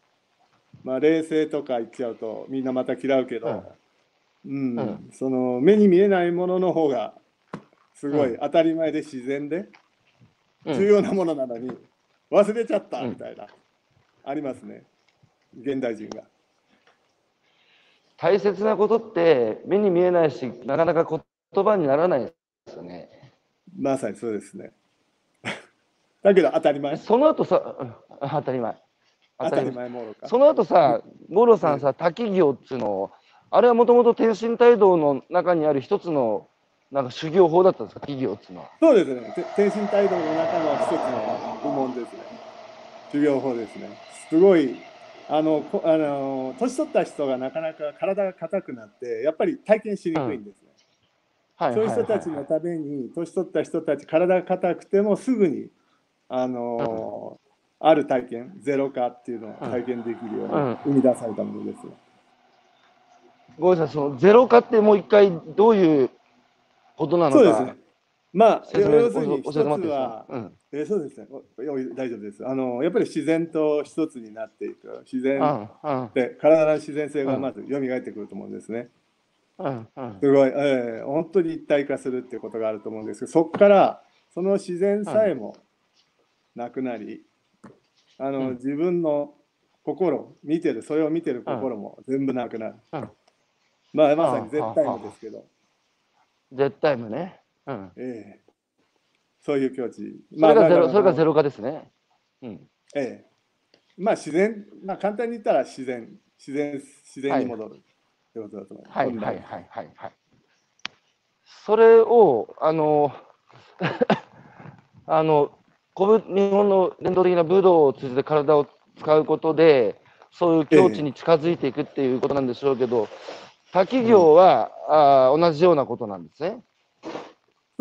まあ、冷静とか言っちゃうと、みんなまた嫌うけど、うん、うん。その目に見えないものの方が、すごうい当たり前で自然で、うん。重要なものなのに、忘れちゃったうん。みたいな、ありますね、現代人が。大切なことって目に見えないし、なかなか言葉にならないですよね。まさにそうですね。だけど当たり前、その後さ、うん当たり前。当たり前。前もろか。その後さ、五郎さんさ、滝行っていうのを、あれはもともと天津大道の中にある一つのなんか修行法だったんですか、滝行っていうのは。そうですね。て天津大道の中の一つの部門ですね。修行法ですね。すごい、あの、こあの年取った人がなかなか体が硬くなって、やっぱり体験しにくいんですね。はいそういう人たちのために、年取った人たち、体が硬くてもすぐに、あのある体験、ゼロ化っていうのを体験できるようにうん生み出されたものですね。ごめんなさい、そのゼロ化ってもう一回どういうことなのか。そうですね。まあ、説明要するに一つは、うん。えーそうですね。大丈夫です。あの。やっぱり自然と一つになっていく、自然で体の自然性がまず蘇ってくると思うんですね。すごい、えー本当に一体化するっていうことがあると思うんですけど、そこからその自然さえもなくなり、あのうん。自分の心、見てる、それを見てる心も全部なくなる。うん。まあ、まさに絶対のですけど、絶対無ね。うん。ええそういう境地。それがゼロ、だからそれがゼロ化ですね。うん。ええ、まあ自然、まあ簡単に言ったら自然、自然、自然に戻るってことだと思います。はいはいはいはいはい。それを、あの、あの、日本の伝統的な武道を通じて体を使うことで、そういう境地に近づいていくっていうことなんでしょうけど、滝行は、あー同じようなことなんですね。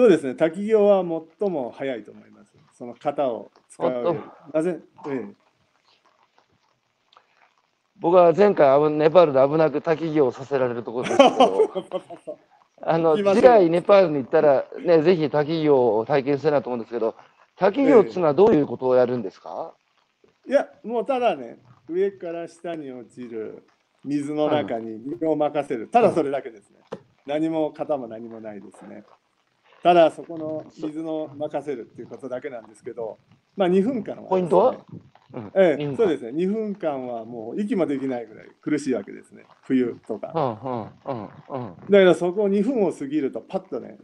そうですね、滝行は最も早いと思います。その型を使う。なぜ、え僕は前回、危ネパールで危なく滝行をさせられるところですけど、あの次回ネパールに行ったら、ね、ぜひ滝行を体験したいなと思うんですけど、滝行っていうのはどういうことをやるんですか、え。いや、もうただね、上から下に落ちる水の中に身を任せる、ただそれだけですね。何も型も何もないですね。ただそこの水の任せるっていうことだけなんですけど、まあ2分間はね、ポイントは？うんええ、そうですね。2分間はもう息もできないぐらい苦しいわけですね。冬とか。うんうんうんうんだからそこ2分を過ぎるとパッとね、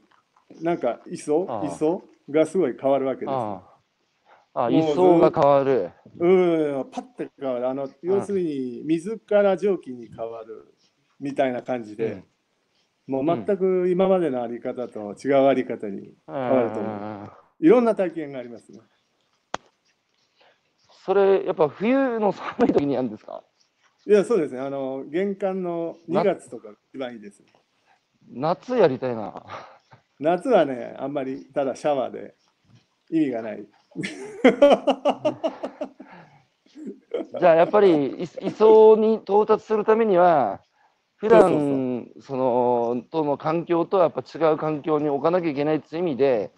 なんか磯磯がすごい変わるわけです。ああ位相が変わる。うん、パッて変わる。あの、要するに水から蒸気に変わるみたいな感じで、もう全く今までのあり方と違うあり方に、うんわると思いろんな体験がありますね。それ、やっぱ冬の寒い時にやるんですか？いや、そうですね。あの、玄関の2月とか一番いいです。夏やりたいな。夏はね、あんまりただシャワーで意味がない。じゃあやっぱりい位相に到達するためには、普段そのとの環境とはやっぱ違う環境に置かなきゃいけないっていう意味で、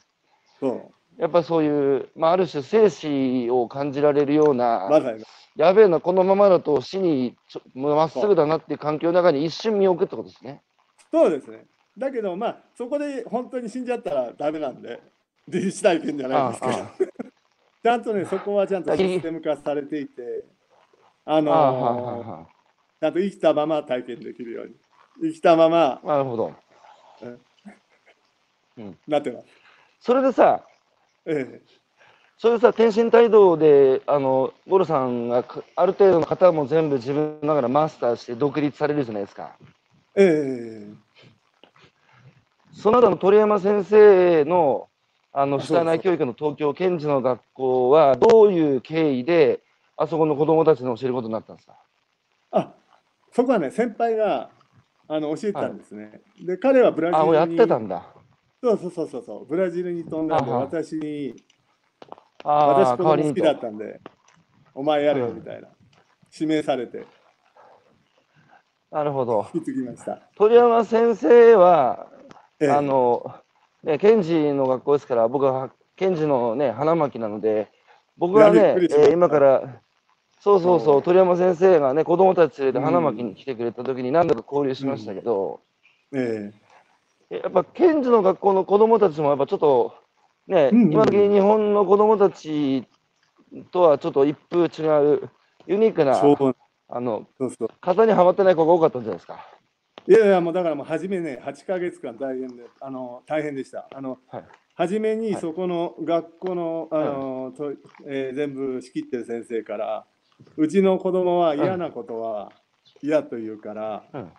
そやっぱそういう、まあ、ある種生死を感じられるようう。な。やべえな、このままだと死にまっすぐだなっていう環境の中に一瞬身を置くってことですね。そうですね。だけど、まあ、そこで本当に死んじゃったらダメなんで、自死体験じゃないですけど、あ ちゃんとね、そこはちゃんとシステム化されていて、あのーはちゃんと生きたまま体験できるように、生きたまま。あなるほど。なってます。それでさ、えそういうさ、天津帯道で、あの、ゴロさんがかある程度の方も全部自分ながらマスターして独立されるじゃないですか。ええ。その後の鳥山先生の、あの、あそうです。下内教育の東京検事の学校は、どういう経緯で、あそこの子供たちに教えることになったんですか？あそこはね、先輩があの教えてたんですね。で、彼はブラジあ、もうやっルにてたんだ。そうそうそうそうそう、ブラジルに飛んだんで、私に、ああ、私子供好きだったんで、お前やれよみたいな、指名されて。なるほど。引き継ぎました。鳥山先生は、ええ。あの、ね、検事の学校ですから、僕は検事のね、花巻なので、僕はいねえー今から、そうそうそう。う、鳥山先生がね、子供たち連れてうん。花巻に来てくれた時に何度か交流しましたけど、えやっぱ検事の学校の子供たちもやっぱちょっと、ね、うんうん今時日本の子供たちとはちょっと一風違う、ユニークな、えそう。あの、そうそう。型にはまってない子が多かったんじゃないですか。いやいや、もうだからもう初めね、8ヶ月間大変で、あの大変でした。あのはい。初めにはい。そこの学校の,、あのとえー全部仕切ってる先生から、うちの子供は嫌なことは嫌と言うから、うん。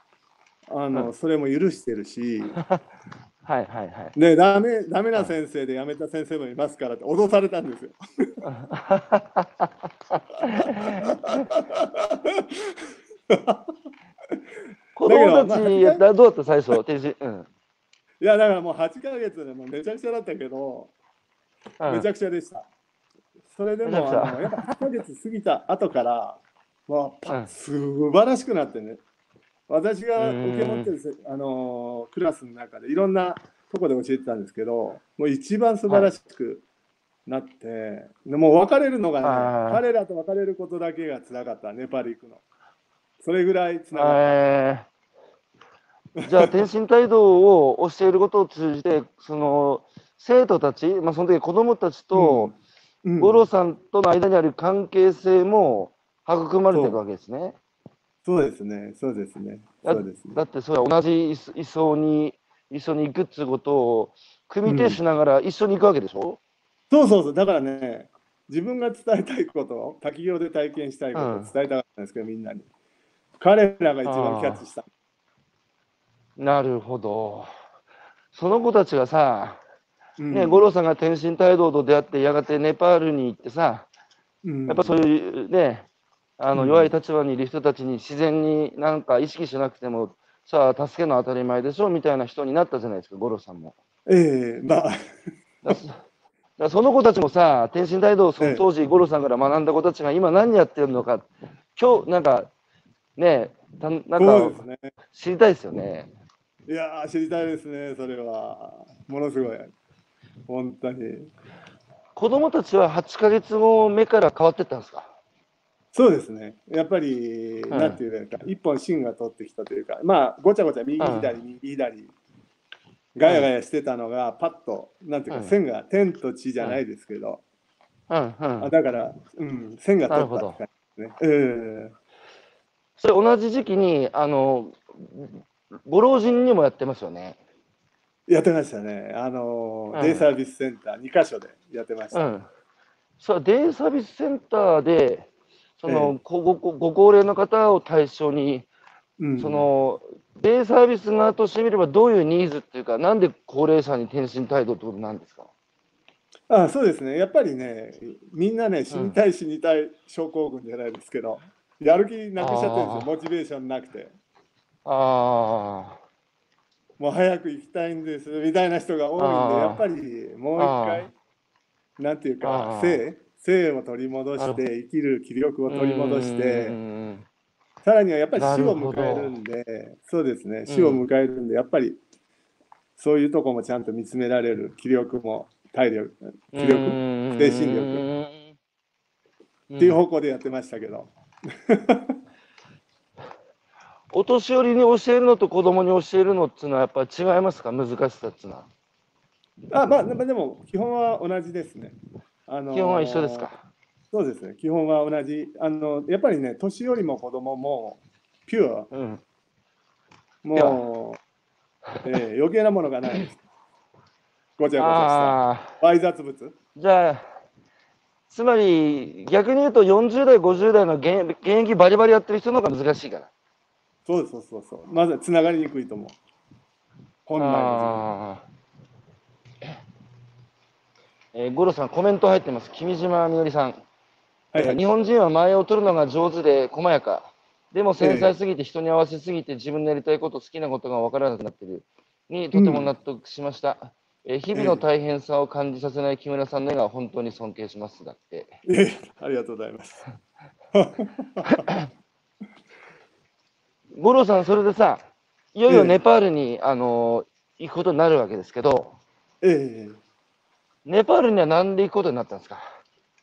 あのうんそれも許してるし、はいはいはい。でダメダメな先生で辞めた先生もいますからって脅されたんですよ。子供たちやったらどうだった最初、天使。うん。いやだからもう8ヶ月でもうめちゃくちゃだったけど、うんめちゃくちゃでした。それでもあのやっぱ8ヶ月過ぎた後から、まあ、うんパ素晴らしくなってね。私が受け持ってるせあのクラスの中でいろんなとこで教えてたんですけど、もう一番素晴らしくなって、でもう別れるのがね彼らと別れることだけが辛かった、ネパール行くの。それぐらいつながっえーじゃあ、天津帯道を教えることを通じて、その生徒たち、まあ、その時子供たちと、た。うん五郎さんとの間にある関係性も育まれてるわけですね。そうですね、そうですね。だそうですねだってそれは同じ位相に一緒に行くっていうことを組み手しながら一緒に行くわけでしょ、そうそうそう、だからね、自分が伝えたいことを、滝行で体験したいことを伝えたかったんですけど、みんなに。彼らが一番キャッチした。なるほど。その子たちがさ、うんね、五郎さんが天津帯道と出会って、やがてネパールに行ってさ、うんやっぱそういうね、あのうん弱い立場にいる人たちに自然になんか意識しなくても、さあ、助けの当たり前でしょみたいな人になったじゃないですか、五郎さんも。ええまあ、だその子たちもさ、天津大道、その当時、五郎さんから学んだ子たちが今何やってるのか、今日なんか、ねたなんか。知りたいですよね。いやー、知りたいですね、それは。ものすごい。本当に。子供たちは8ヶ月後、目から変わってったんですか？そうですね。やっぱり、んなんていうか、一本芯が通ってきたというか、まあ、ごちゃごちゃ、右うん左、右左、ガヤガヤしてたのが、パッと、なんていうか、うん線が天と地じゃないですけど、うんうんあ。だから、うん、線が通ったって感じですね。うんそれ同じ時期に、あの、ご老人にもやってますよね。やってましたね。あの、うんデイサービスセンター2カ所でやってました。うん。そう、デイサービスセンターで、その、えごごご高齢の方を対象に、うんそのデイサービス側としてみれば、どういうニーズっていうか、なんで高齢者に転身態度ってことなんですか？あそうですね。やっぱりね、みんなね、死にたい死にたい症候群じゃないですけど、やる気なくしちゃってるんですよ、モチベーションなくて。あもう早く行きたいんですみたいな人が多いんで、やっぱりもう一回、なんていうか生、生を取り戻して、生きる気力あ。を取り戻しうんてう、んさらにはやっぱり死を迎えるんで、そうですね、死を迎えるんで、やっぱりそういうとこもちゃんと見つめられる気力も体力うん気力うん。精神力っていう方向でやってましたけど、お年寄りに教えるのと子供に教えるのっていうのはやっぱり違いますか？難しさっていうのは。あまあ、でも基本は同じですね。あのー基本は一緒ですか？そうですね、基本は同じ。あのやっぱりね、年寄りも子供もピュア、うん。もう、えー余計なものがないです。ごちゃごちゃああ。した。わい雑物じゃあ、つまり逆に言うと40代、50代の現現役バリバリやってる人の方が難しいから。そうですそうそうそう。まずつながりにくいと思う。本来のえー、五郎さん、コメント入ってます。君島みのりさん、はいはい日本人は前を取るのが上手で細やか。でも繊細すぎて人に合わせすぎて自分のやりたいこと、好きなことが分からなくなっている。にとても納得しました。えー日々の大変さを感じさせない木村さんの絵が本当に尊敬します。だって。えーありがとうございます。五郎さん、それでさ、いよいよネパールに、あのー行くことになるわけですけど、ええネパールには何で行くことになったんですか？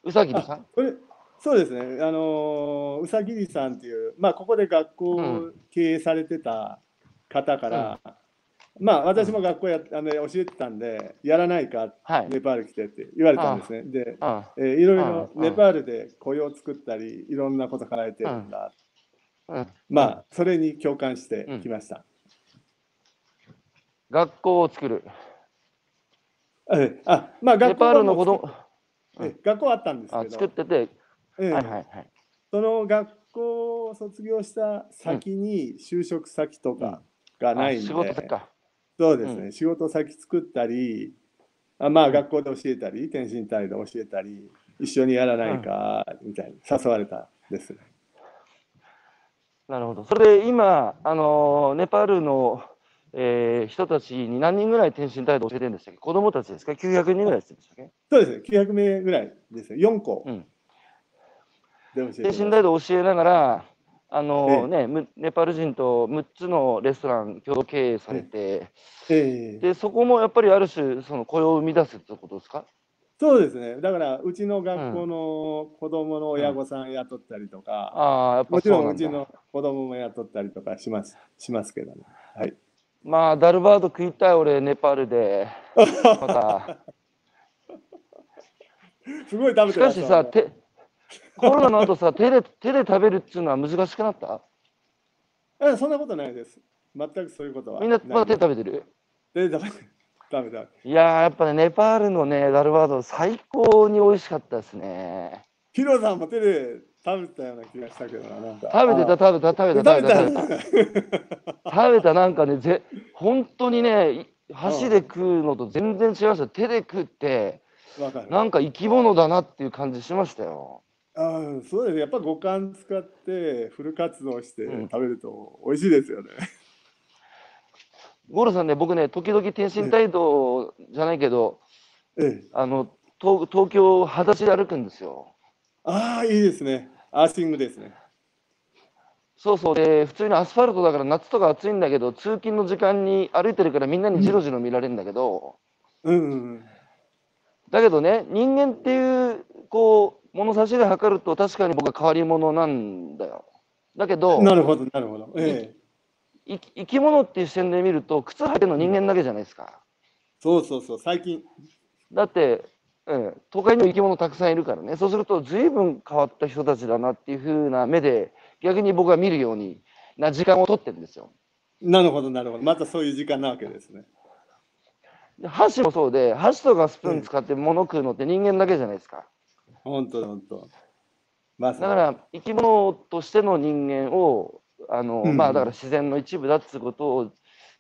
うさぎりさん？それそうですね、あのーうさぎりさんっていう、まあ、ここで学校を経営されてた方から、まあ、私も学校やあの教えてたんで、やらないか、はい。ネパール来てって言われたんですね。で、あえーいろいろうん。ネパールで雇用を作ったり、いろんなこと考えてるんだ。うん、まあ、それに共感してきました。学校を作る。えあ、まあ、学校の子供、え学校あったんですあけど、作ってて、ええ。はいはいはい。その学校を卒業した先に就職先とかがないんで、あ仕事先か。そうですね、う仕事先作ったり、あまあうん。学校で教えたり、転身隊で教えたり、一緒にやらないかみたいに誘われたです。ね。なるほど。それで今、あのーネパールの、えー人たちに何人ぐらい転身態度を教えてるんでしたっけ？子供たちですか ?900 人ぐらいでっけ？そうです。ね、900名ぐらいですね、4校うん。で教えて転身ます。態度を教えながら、あのね、むネパール人と6つのレストラン共同経営されて、ええ。でそこもやっぱりある種、その雇用を生み出すってことですか？そうですね、だからうちの学校の子供の親御さん雇ったりとか、ああ、やっぱもち。ろんうちの子供も雇ったりとかしますしますけどね。はい。まあ、ダルバード食いたい、俺、ネパールで。また。すごい食べしてかしさ、ましたねてコロナの後さ手で、手で食べるっていうのは難しくなった？えそんなことないです。全くそういうことは。みんなまだ手で食べてる？手で食べて食べた。いやー、やっぱね、ネパールのね、ダルバード、最高に美味しかったですね。ヒロさんも手で食べたような気がしたけどな。食べてた、食べた、食べた、食べた、食べた。食べた、なんかね、ぜ本当にね、い箸で食うのと全然違いました。手で食って。なんか生き物だなっていう感じしましたよ。あーそうですね。やっぱ五感使ってフル活動してうん食べると美味しいですよね。ゴロさんね、僕ね、時々転身態度じゃないけど、ええ。あの、東東京、裸足で歩くんですよ。ああ、いいですね。アーシングですね。そうそうで、普通にアスファルトだから夏とか暑いんだけど、通勤の時間に歩いてるからみんなにじろじろ見られるんだけど、うんうんうん。だけどね、人間っていう、こう、物差しで測ると確かに僕は変わり者なんだよ。だけど、なるほど、なるほど。ええ。い生き物っていう視点で見ると、靴履いてるの人間だけじゃないですか。そうそうそう。最近。だって、うん、都会にも生き物たくさんいるからね、そうすると、ずいぶん変わった人たちだなっていう風な目で、逆に僕は見るようにな時間を取ってるんですよ。なるほど、なるほど。またそういう時間なわけですね。で箸もそうで、箸とかスプーン使って物食うのって人間だけじゃないですか。本当本当。まさにだから、生き物としての人間を、あの、うんまあ、だから自然の一部だっていうことを、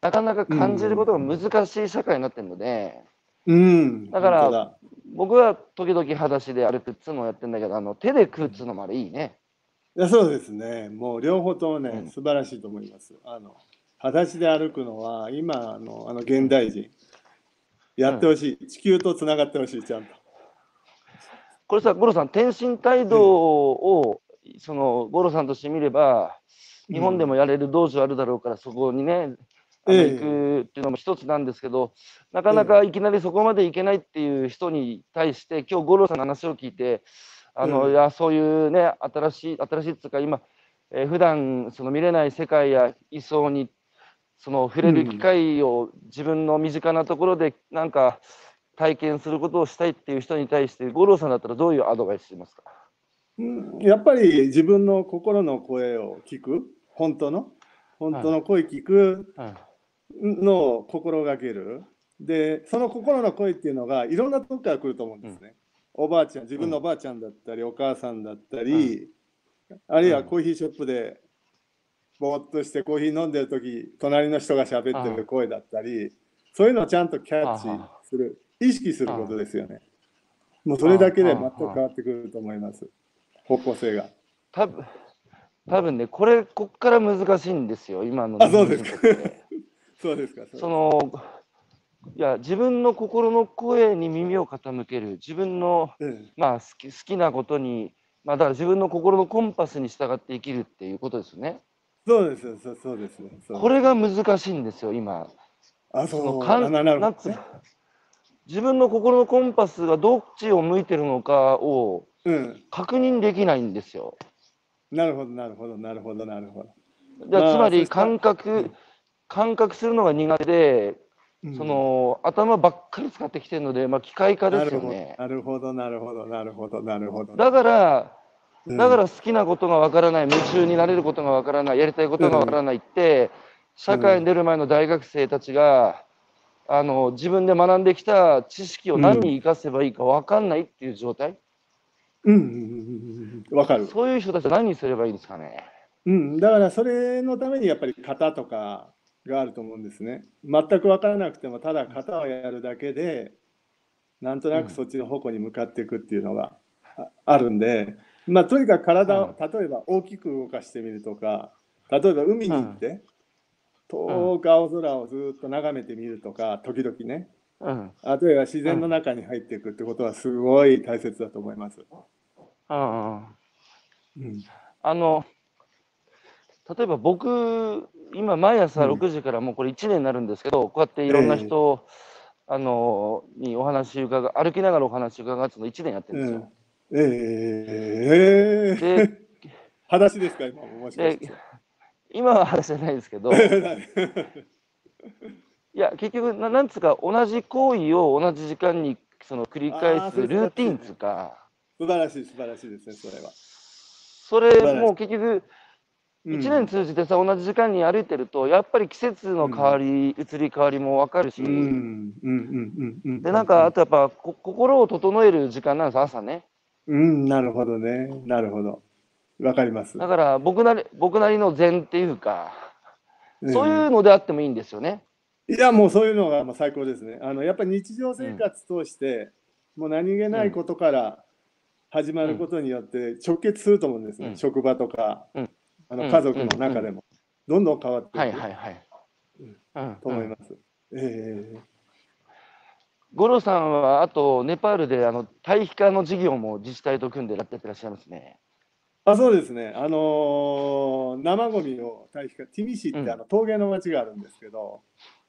なかなか感じることが難しい社会になってるので、うん。だから僕は時々裸足で歩くっつうのをやってるんだけど、あの手で食うっつうのもあれいいね。いやそうですね、もう両方ともね、うん素晴らしいと思います。あの裸足で歩くのは、今のあの現代人、やってほしい、地球とつながってほしい、ちゃんと。これさ、五郎さん、天神帯道を、その五郎さんとして見れば、日本でもやれる道場あるだろうから、そこにね、行くっていうのも一つなんですけど、なかなかいきなりそこまで行けないっていう人に対して、今日五郎さんの話を聞いて、あのうんいやそういうね、新しい、新しいっていうか、今、えー普段その見れない世界や位相にその触れる機会を自分の身近なところでなんか体験することをしたいっていう人に対して、五郎さんだったらどういうアドバイスしますか？うんやっぱり自分の心の声を聞く、本当の、本当の声聞く？うんのを心がける？で、その心の声っていうのがいろんなとこから来ると思うんですね。おばあちゃん、自分のおばあちゃんだったり、お母さんだったり、あるいはコーヒーショップでぼーっとしてコーヒー飲んでる時隣の人が喋ってる声だったり、そういうのをちゃんとキャッチする、意識することですよね。もうそれだけで全く変わってくると思います。方向性が。多分多分ね、これ、こっから難しいんですよ、今のあそうですかそうですか。そのいや自分の心の声に耳を傾ける、自分の、うん、まあ、好き好きなことに、まあ、だから自分の心のコンパスに従って生きるっていうことですよね。そうですそうそうですね。これが難しいんですよ、今。あ、そそう。のね自分の心のコンパスがどっちを向いてるのかをうん。確認できないんですよ。なるほど、なるほど、なるほど、なるほど。だからつまり感覚、感覚するのが苦手で、うん。その頭ばっかり使ってきてるので、まあ、機械化ですよね。なるほど、なるほど、なるほど、なるほど。だから、うん。だから好きなことがわからない、夢中になれることがわからない、やりたいことがわからないって、社会に出る前の大学生たちが、あの自分で学んできた知識を何に生かせばいいかわかんないっていう状態、うんうんうん、わかる。そういう人たちは何にすればいいですかね。うん、だからそれのためにやっぱり型とかがあると思うんですね。全く分からなくてもただ型をやるだけでなんとなくそっちの方向に向かっていくっていうのがああるんで、まあ、とにかく体を例えば大きく動かしてみるとか例えば海に行って遠く青空をずっと眺めてみるとか時々ねうん。あとは自然の中に入っていくってことはすごい大切だと思います。うんうんあの例えば僕、今、毎朝うん。6時からもうこれ1年になるんですけど、こうやっていろんな人、あのにお話伺う、歩きながらお話伺うってのを1年やってるんですよ。ええ。で 裸足ですか？今ももしかしでて。今は話じゃないですけど、いや、結局な、なんつうか、同じ行為を同じ時間にその繰りあ返すルーティンつうか、素晴らしい素晴らしいですねそれは。それもう結局、うん1年通じてさ、同じ時間に歩いてると、やっぱり季節の変わり、移り変わりも分かるし、うんうんうんうんうん。で、なんか、あとやっぱ、こ心を整える時間なんです、朝ね。うんなるほどねなるほどわかります。だから、僕なり、僕なりの禅っていうか、そういうのであってもいいんですよね。いやもうそういうのが最高ですね。あのやっぱり日常生活通して、もう何気ないことから始まることによって直結すると思うんですね。うん。職場とか、うん。うんあの家族の中でも、どんどん変わっていく、はいはいはい。うん。と思います。ええ五郎さんは、あと、ネパールで、あの、堆肥化の事業も自治体と組んでやってらっしゃいますね。あそうですね、あのー生ゴミを堆肥化、ティミシってうん。あの陶芸の町があるんですけど、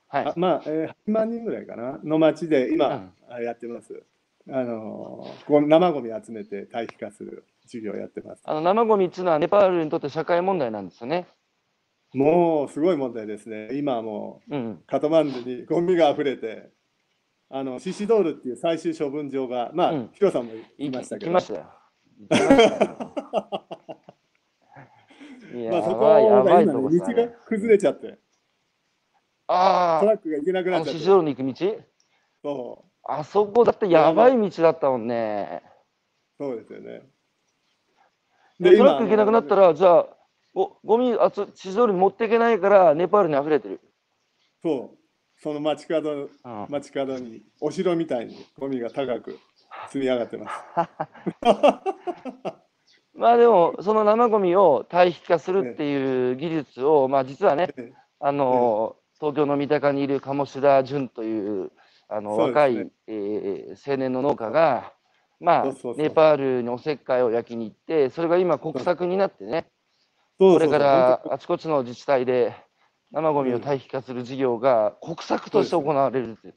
はい。あ。まあ、えー、8万人ぐらいかな、の町で今、やってます。あのーこう生ゴミ集めて堆肥化する授業をやってます。あの、生ゴミっていうのは、ネパールにとって社会問題なんですよね。もうすごい問題ですね。今はもうカトマンズにゴミが溢れて、あのシシドールっていう最終処分場が、まあ、うんヒロさんも言い行ましたけど、きましたよ。ましたよ。いやまあ、そこが今、ね、道が崩れちゃって、ああ、トラックが行けなくなっちゃってシシ、ドールに行く道？そうあそこだってやばい道だったもんね。そうですよね。でトラック行けなくならったら、じゃあ、ごゴミあつシシドールに持っていけないから、ネパールに溢れてる。そう、その街角、うん街角にお城みたいにゴミが高く積み上がってます。まあでも、その生ゴミを堆肥化するっていう技術を、まあ実はね、ええあの、東京の三鷹にいる鴨志田淳という、あの、ね。若い、えー青年の農家が、まあネパールにおせっかいを焼きに行って、それが今国策になってね、これから本あちこちの自治体で生ゴミを堆肥化する事業が国策として行われるという。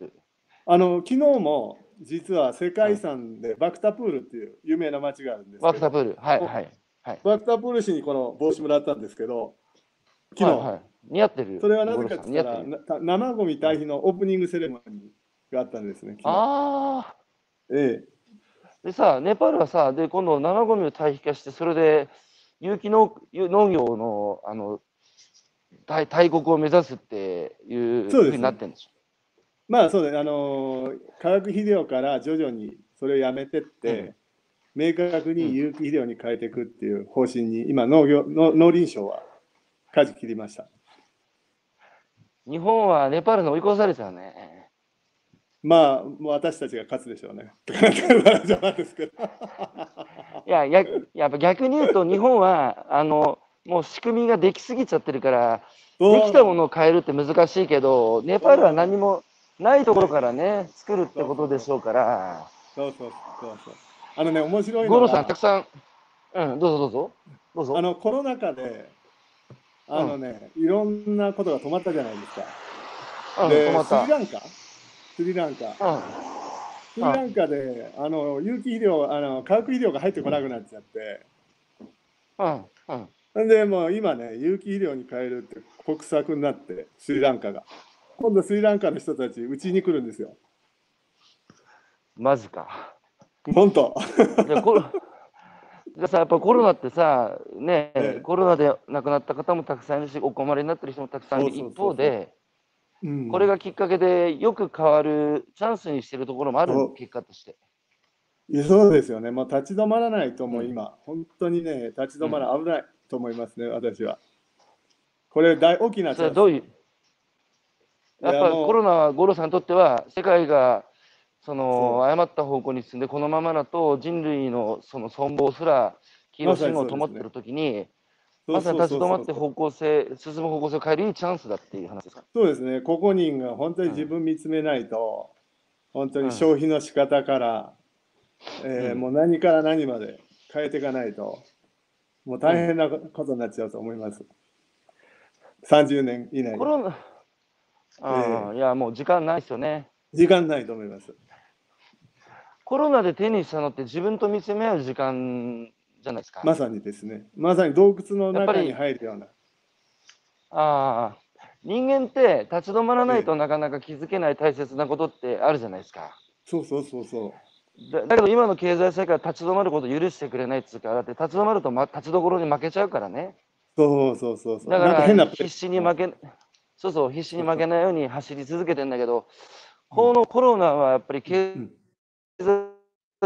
当あの昨日も実は世界遺産でバクタプールっていう有名な町があるんですけど。ワクタプール、はいはい。バクタプール市にこの帽子もらったんですけど昨日、はい。はい、似合ってる。それはなぜか五って言ったら郎さん。似合ってる。な生ゴミ堆肥のオープニングセレモニーがあったんですね昨日。あええ。あ。でさ、ネパールはさ、で、今度生ゴミを堆肥化して、それで有機農農業の、あの、大大国を目指すっていうそうですね。ふうになってるんでしょ。まあそうですあのー化学肥料から徐々にそれをやめてって、明確に有機肥料に変えていくっていう方針に今農業の農林省は舵切りました。日本はネパールに追い越されちゃうね。まあもう私たちが勝つでしょうね。いや、ややっぱ逆に言うと、日本は、あの、もう仕組みができすぎちゃってるから、できたものを変えるって難しいけど、ネパールは何もないところからね、作るってことでしょうから、そうそうそうそう。あのね面白いの五郎さん、たがくさん、うん、どうぞどうぞ、どうぞ。あのコロナ禍であのね、いろんなことが止まったじゃないですか。うん、で止まった。スリランカスリランカ。うん、スリランカであの有機肥料あの化学肥料が入ってこなくなっちゃって。うん、うん。でもう今ね有機肥料に変えるって国策になってスリランカが。今度スリランカの人たちうちに来るんですよ。マジか。本当。あコロじゃあさ、やっぱコロナってさ、ね、ええコロナで亡くなった方もたくさんいるし、お困りになってる人もたくさんいるそうそうそう。一方で、うん。これがきっかけでよく変わるチャンスにしてるところもある結果として。そうですよね。もう立ち止まらないともううん。今、本当にね立ち止まら危ないと思いますね、私は。これ大大きなチャンどういう、やっぱいやもう。コロナは五郎さんにとっては、世界がそのそ誤った方向に進んで、このままだと人類のその存亡すら黄色信号を灯ってるときに、まさに立ち止まって方向性、進む方向性を変えるいいチャンスだっていう話ですか？そうですね、個々人が本当に自分見つめないと、本当に消費の仕方から、えーうんもう何から何まで変えていかないと、もう大変なことになっちゃうと思います。30年以内に。コロナ、ああいや、もう時間ないですよね。時間ないと思います。コロナで手にしたのって自分と見つめ合う時間じゃないですか。まさにですね、まさに洞窟の中に入るような。ああ、人間って立ち止まらないとなかなか気づけない大切なことってあるじゃないですか。そうそうそうそう。だだけど今の経済社会は立ち止まることを許してくれないっつうか、だって立ち止まると、ま、立ちどころに負けちゃうからね。そうそうそうそう。だから必死に負け、そうそう、必死に負けないように走り続けてんだけど、このコロナはやっぱり経うん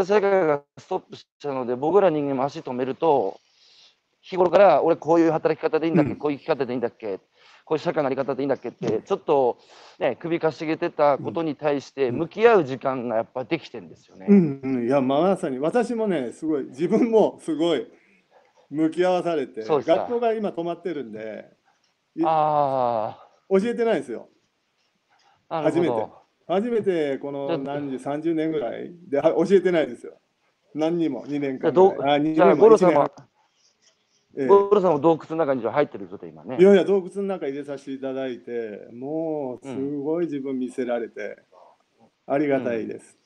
済社会がストップしちゃうので、僕ら人間も足止めると、日頃から俺こういう働き方でいいんだっけ、うん。こういう生き方でいいんだっけ、こういう社会のあり方でいいんだっけって、ちょっとね、首かしげてたことに対して向き合う時間がやっぱできてんですよね。うんうん、いや、まさに私もね、すごい、自分もすごい向き合わされて、学校が今止まってるんで、いあ教えてないんですよ。初めて。ど。初めてこの何時、30年ぐらいでは教えてないですよ。何にも、2年間ぐらい。あ、2じゃあ、年も1年五郎さんも半。、ええ五郎さんも洞窟の中に入ってる状態今ねい。やいや、洞窟の中入れさせていただいて、もうすごい自分見せられて、ありがたいです。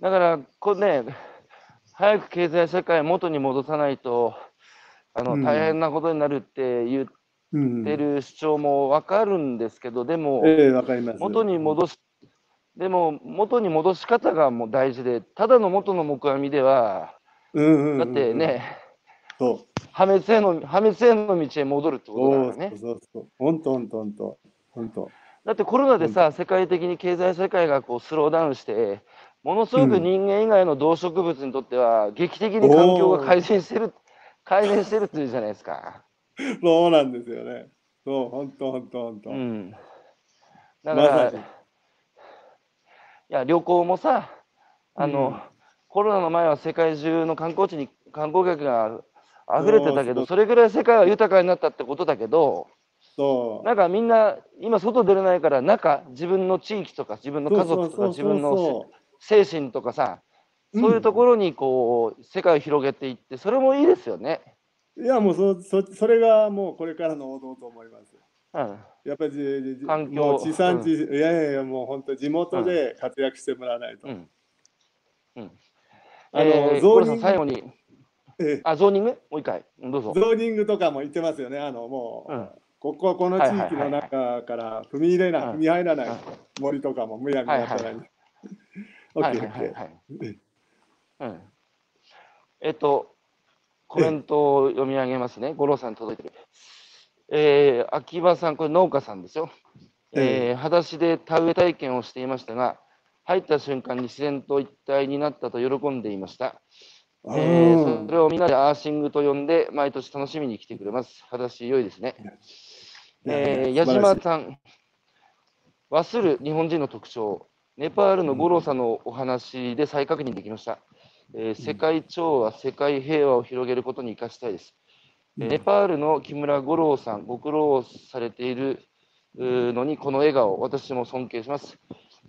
だから、これね、早く経済社会を元に戻さないと、あのうん大変なことになるって言うんってる主張もわかるんですけど、でも、ええわかります。元に戻す、でも、元に戻し方がもう大事で、ただの元の木阿弥では、だってね、そう。破滅への、破滅への道へ戻るってことだからね。そうそう。本当本当本当本当。だってコロナでさ、世界的に経済社会がこうスローダウンして、ものすごく人間以外の動植物にとっては、劇的に環境が改善してる、改善してるっていうじゃないですか。そうなんですよね。そう、本当本当本当。うん。だから、いや、旅行もさ、あの、うんコロナの前は世界中の観光地に観光客が溢れてたけど、それぐらい世界は豊かになったってことだけど、そう。なんかみんな、今、外出れないから、中、自分の地域とか、自分の家族とか、自分のそ精神とかさ、うんそういうところにこう世界を広げていって、それもいいですよね。ういやもうそそそれがもうこれからの王道と思います。うん、やっぱりじじ環境もう地産地、いやいやいやもう本当地元で活躍してもらわないと。うん。うん。あのえー、ゾーニングええあ、ゾーニング？もう一回、うんどうぞ。ゾーニングとかも言ってますよね。あのもう、うんこここの地域の中から踏み入れない、うん踏み入らないうん森とかもむやみやたらに。オッケーオッケー。えっと、コメントを読み上げますね。五郎さんに届いてる。えー、秋葉さん、これ農家さんですよ。えー、裸足で田植え体験をしていましたが、入った瞬間に自然と一体になったと喜んでいました。あえーーそれをみんなでアーシングと呼んで、毎年楽しみに来てくれます。裸足良いですね。えー、矢島さん、忘る日本人の特徴、ネパールの五郎さんのお話で再確認できました。えー世界調和、世界平和を広げることに生かしたいです。えーネパールの木村五郎さん、ご苦労されているのに、この笑顔、私も尊敬します。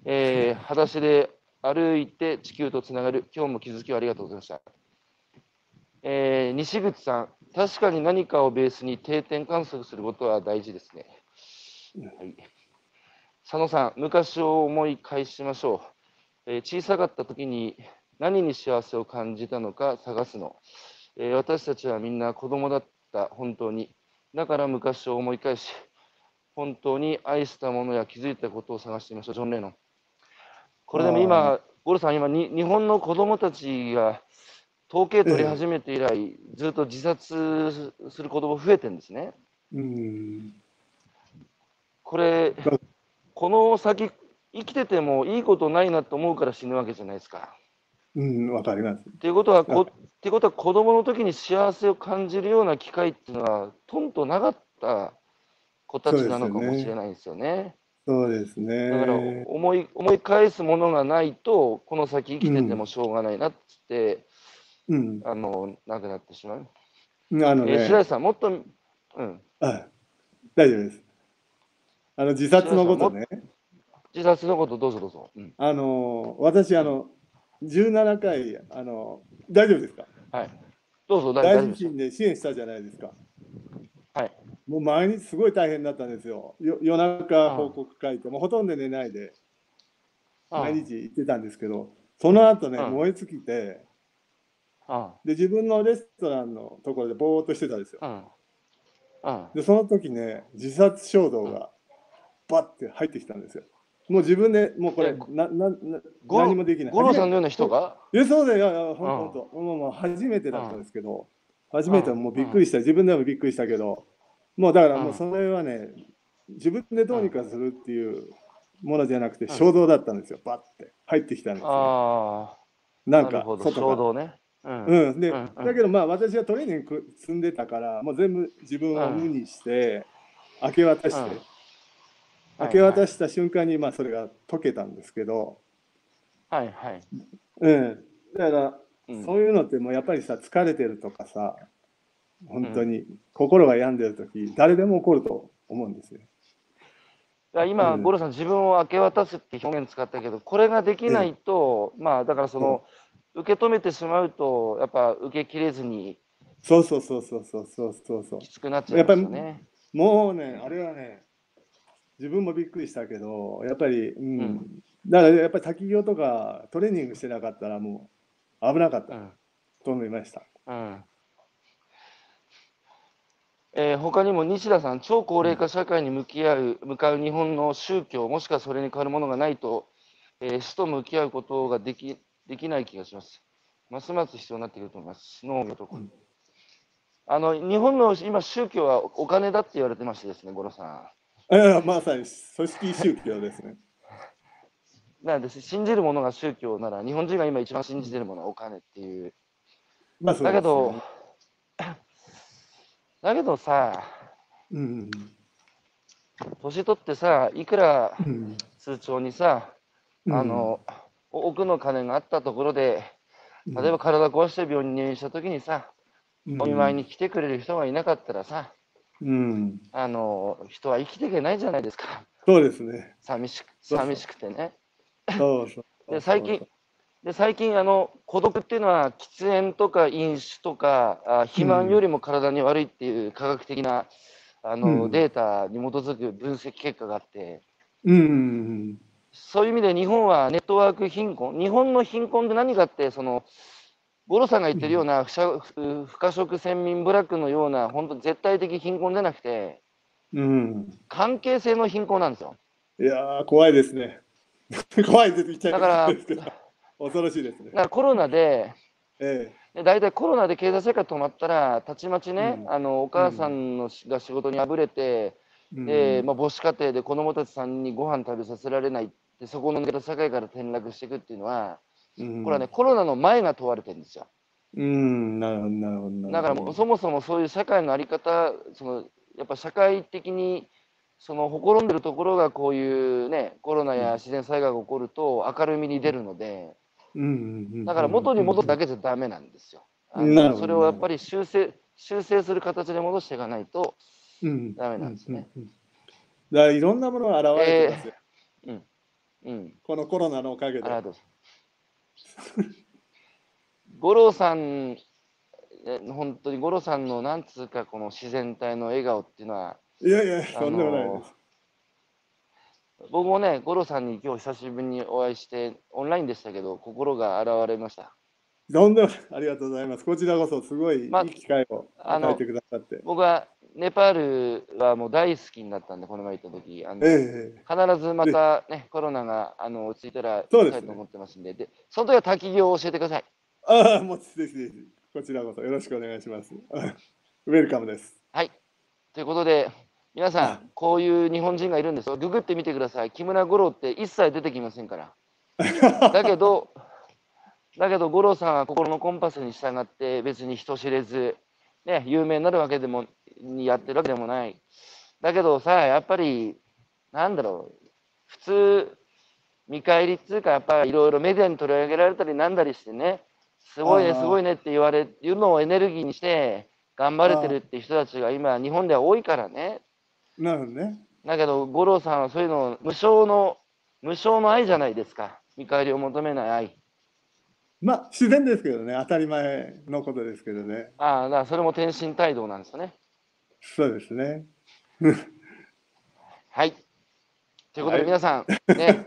えー 裸足で歩いて地球とつながる、今日も気づきをありがとうございました。えー西口さん、確かに何かをベースに定点観測することは大事ですね。はい、佐野さん、昔を思い返しましょう。えー小さかった時に何に幸せを感じたのか探すの。えー私たちはみんな子供だった、本当に。だから昔を思い返し、本当に愛したものや気づいたことを探してみましょう、ジョン・レノン。これでもあ今、ゴルさん、今に、日本の子供たちが統計取り始めて以来、ずっと自殺する子供増えてるんですね。うん。これうん、この先、生きててもいいことないなと思うから死ぬわけじゃないですか。うん、わかります。っていうことは、うんこっていうことは子供の時に幸せを感じるような機会っていうのは、とんとなかった子たちなのかもしれないですよね。そうですね。だから思い思い返すものがないと、この先生きててもしょうがないなって、うん。あのなくなってしまう。あのね、えー白石さん、もっと、うん、あ大丈夫です。あの自殺のことね。自殺のことどうぞどうぞ。うん、あの私あの17回あの大丈夫ですか？はい。どうぞ、大地震で支援したじゃないですか。はい。もう毎日すごい大変だったんですよ。よ夜中報告書いて、もうほとんど寝ないで毎日行ってたんですけど、その後ね、うん燃え尽きて、あで自分のレストランのところでぼーっとしてたんですよ。で、その時ね、自殺衝動がバッて入ってきたんですよ。もう自分でもうこれえななな何もできない。五郎さんのような人が？いや、そうだよ、いやいや、ほん。と、もうもう初めてだったんですけど、初めてはもうびっくりした、自分でもびっくりしたけど、もうだからもうそれはね、自分でどうにかするっていうものじゃなくて、ん。衝動だったんですよ、バッて。入ってきたんですよ。ああ、なんか、外。衝動ね。うん。うん、で、だけどまあ私はトレーニング積んでたから、もう全部自分を無にして、明け渡して、うん明け渡した瞬間にまあそれが解けたんですけど、はいはい。うん、だから、うん。そういうのってもうやっぱりさ疲れてるとかさ本当に心が病んでる時誰でも起こると思うんですよ。今、うん。五郎さん、自分を明け渡すって表現使ったけど、これができないと、まあ、だからその、受け止めてしまうと、やっぱ受けきれずにそうそうそうそうそうそうそう。そうきつくなっちゃいますよね。もうねあれはね自分もびっくりしたけどやっぱり、うんうんだからやっぱり滝行とかトレーニングしてなかったらもう危なかったうんと思いました。うんえー他にも西田さん、超高齢化社会に向き合う向かう日本の宗教、もしくはそれに変わるものがないと、えー死と向き合うことができできない気がします。ますます必要になってくると思います。農業とか。あの日本の今、宗教はお金だって言われてましてですね、五郎さいやまさに組織宗教ですね。ん。なんです信じるものが宗教なら、日本人が今一番信じてるものはお金っていう。まあそうだけど、だけどさ、うん年取ってさ、いくらうん通帳にさ、うんあの、多くの金があったところで、例えば体壊して病院に入院した時にさ、うんお見舞いに来てくれる人がいなかったらさ、うん、あの人は生きていけないじゃないですか。そうですね。寂しく寂しくてね。そうそう。で最近で最近あの孤独っていうのは喫煙とか飲酒とかあ肥満よりも体に悪いっていう科学的なあの、うんデータに基づく分析結果があってうんうんそういう意味で日本はネットワーク貧困日本の貧困って何かってその五郎さんが言ってるような不可食先民部落のような本当絶対的貧困じゃなくてうん。うん。関係性の貧困なんですよ。いやー、怖いですね。怖いです。だから恐ろしいですねだ。からコロナでえで大体コロナで経済生活止まったら、たちまちね、うんあのお母さんのしが仕事にあぶれて、え。でまあ、母子家庭で子供たちさんにご飯食べさせられないで、そこの社会から転落していくっていうのは、うんこれはね、、コロナの前が問われてるんですよ。うん、なるほど、なるほど。だからもうそもそもそういう社会のあり方、そのやっぱ社会的にそのほころんでるところがこういうね、コロナや自然災害が起こると明るみに出るので、うんだから元に戻すだけじゃダメなんですよ。なるそれをやっぱり修正修正する形で戻していかないと、うんダメなんですね。うんうんうんだからいろんなものが現れてますよ、うん、うん、このコロナのおかげで。ありがとうございます。五郎さん、え本当に五郎さんのなんつうか、この自然体の笑顔っていうのは、いやいや、あとんでもないのです。僕もね、五郎さんに今日久しぶりにお会いして、オンラインでしたけど、心が洗われました。とんでもない。ありがとうございます。こちらこそすごいいまい機会を与えてくださって。僕はネパールはもう大好きになったんで、この前行った時あのええ必ずまたね、コロナがあの落ち着いたら行きたいと思ってますんで、でその時は滝行を教えてください。ああ、もうぜひぜひ、こちらこそよろしくお願いします。ウェルカムです。はい。ということで、皆さん、こういう日本人がいるんですよ。ググってみてください。木村五郎って一切出てきませんから。だけど、だけど五郎さんは心のコンパスに従って別に人知れず、ね、有名になるわけでも、にやってるわけでもない。だけどさ、やっぱり、なんだろう、普通、見返りっていうか、やっぱりいろいろメディアに取り上げられたりなんだりしてね、すごいね、すごいねって言われるのをエネルギーにして、頑張れてるっていう人たちが今、日本では多いからね。なるほどね。だけど、五郎さんはそういうのを無償の、無償の愛じゃないですか。見返りを求めない愛。まあ、自然ですけどね、当たり前のことですけどね。ああ、だからそれも天心態度なんですよね。そうですね。はい。ということで、はい皆さん、ね、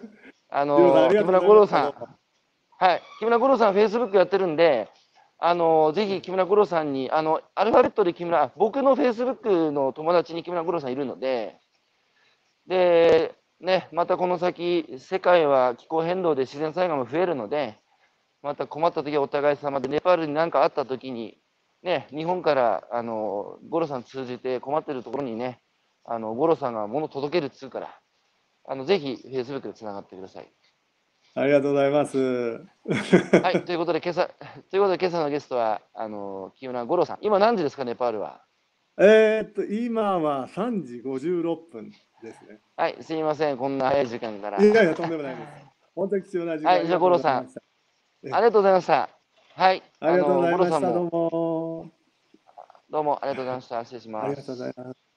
あの木村五郎さん、はい、木村五郎さん、フェイスブックやってるんで、あのぜひ木村五郎さんに、あのアルファベットで木村、あ僕のフェイスブックの友達に木村五郎さんいるので、で、ね、またこの先、世界は気候変動で自然災害も増えるので、また困った時はお互い様で、ネパールに何かあった時に、ね、日本からあの五郎さん通じて困ってるところにね、あの五郎さんが物届けるっつうから、あのぜひフェイスブックでつながってください。ありがとうございます。はい、ということで、今朝、ということで、今朝のゲストは、あの、清村五郎さん。今何時ですか、ネパールは？えーっと、今は3時56分ですね。はい、すみません、こんな早い時間から。いやいや、とんでもないです。本当に貴重な時間はいじゃあ五郎さんありがとうございましたはい、ありがとうございました。どうも、も。どうもありがとうございました。失礼しますありがとう。ございます。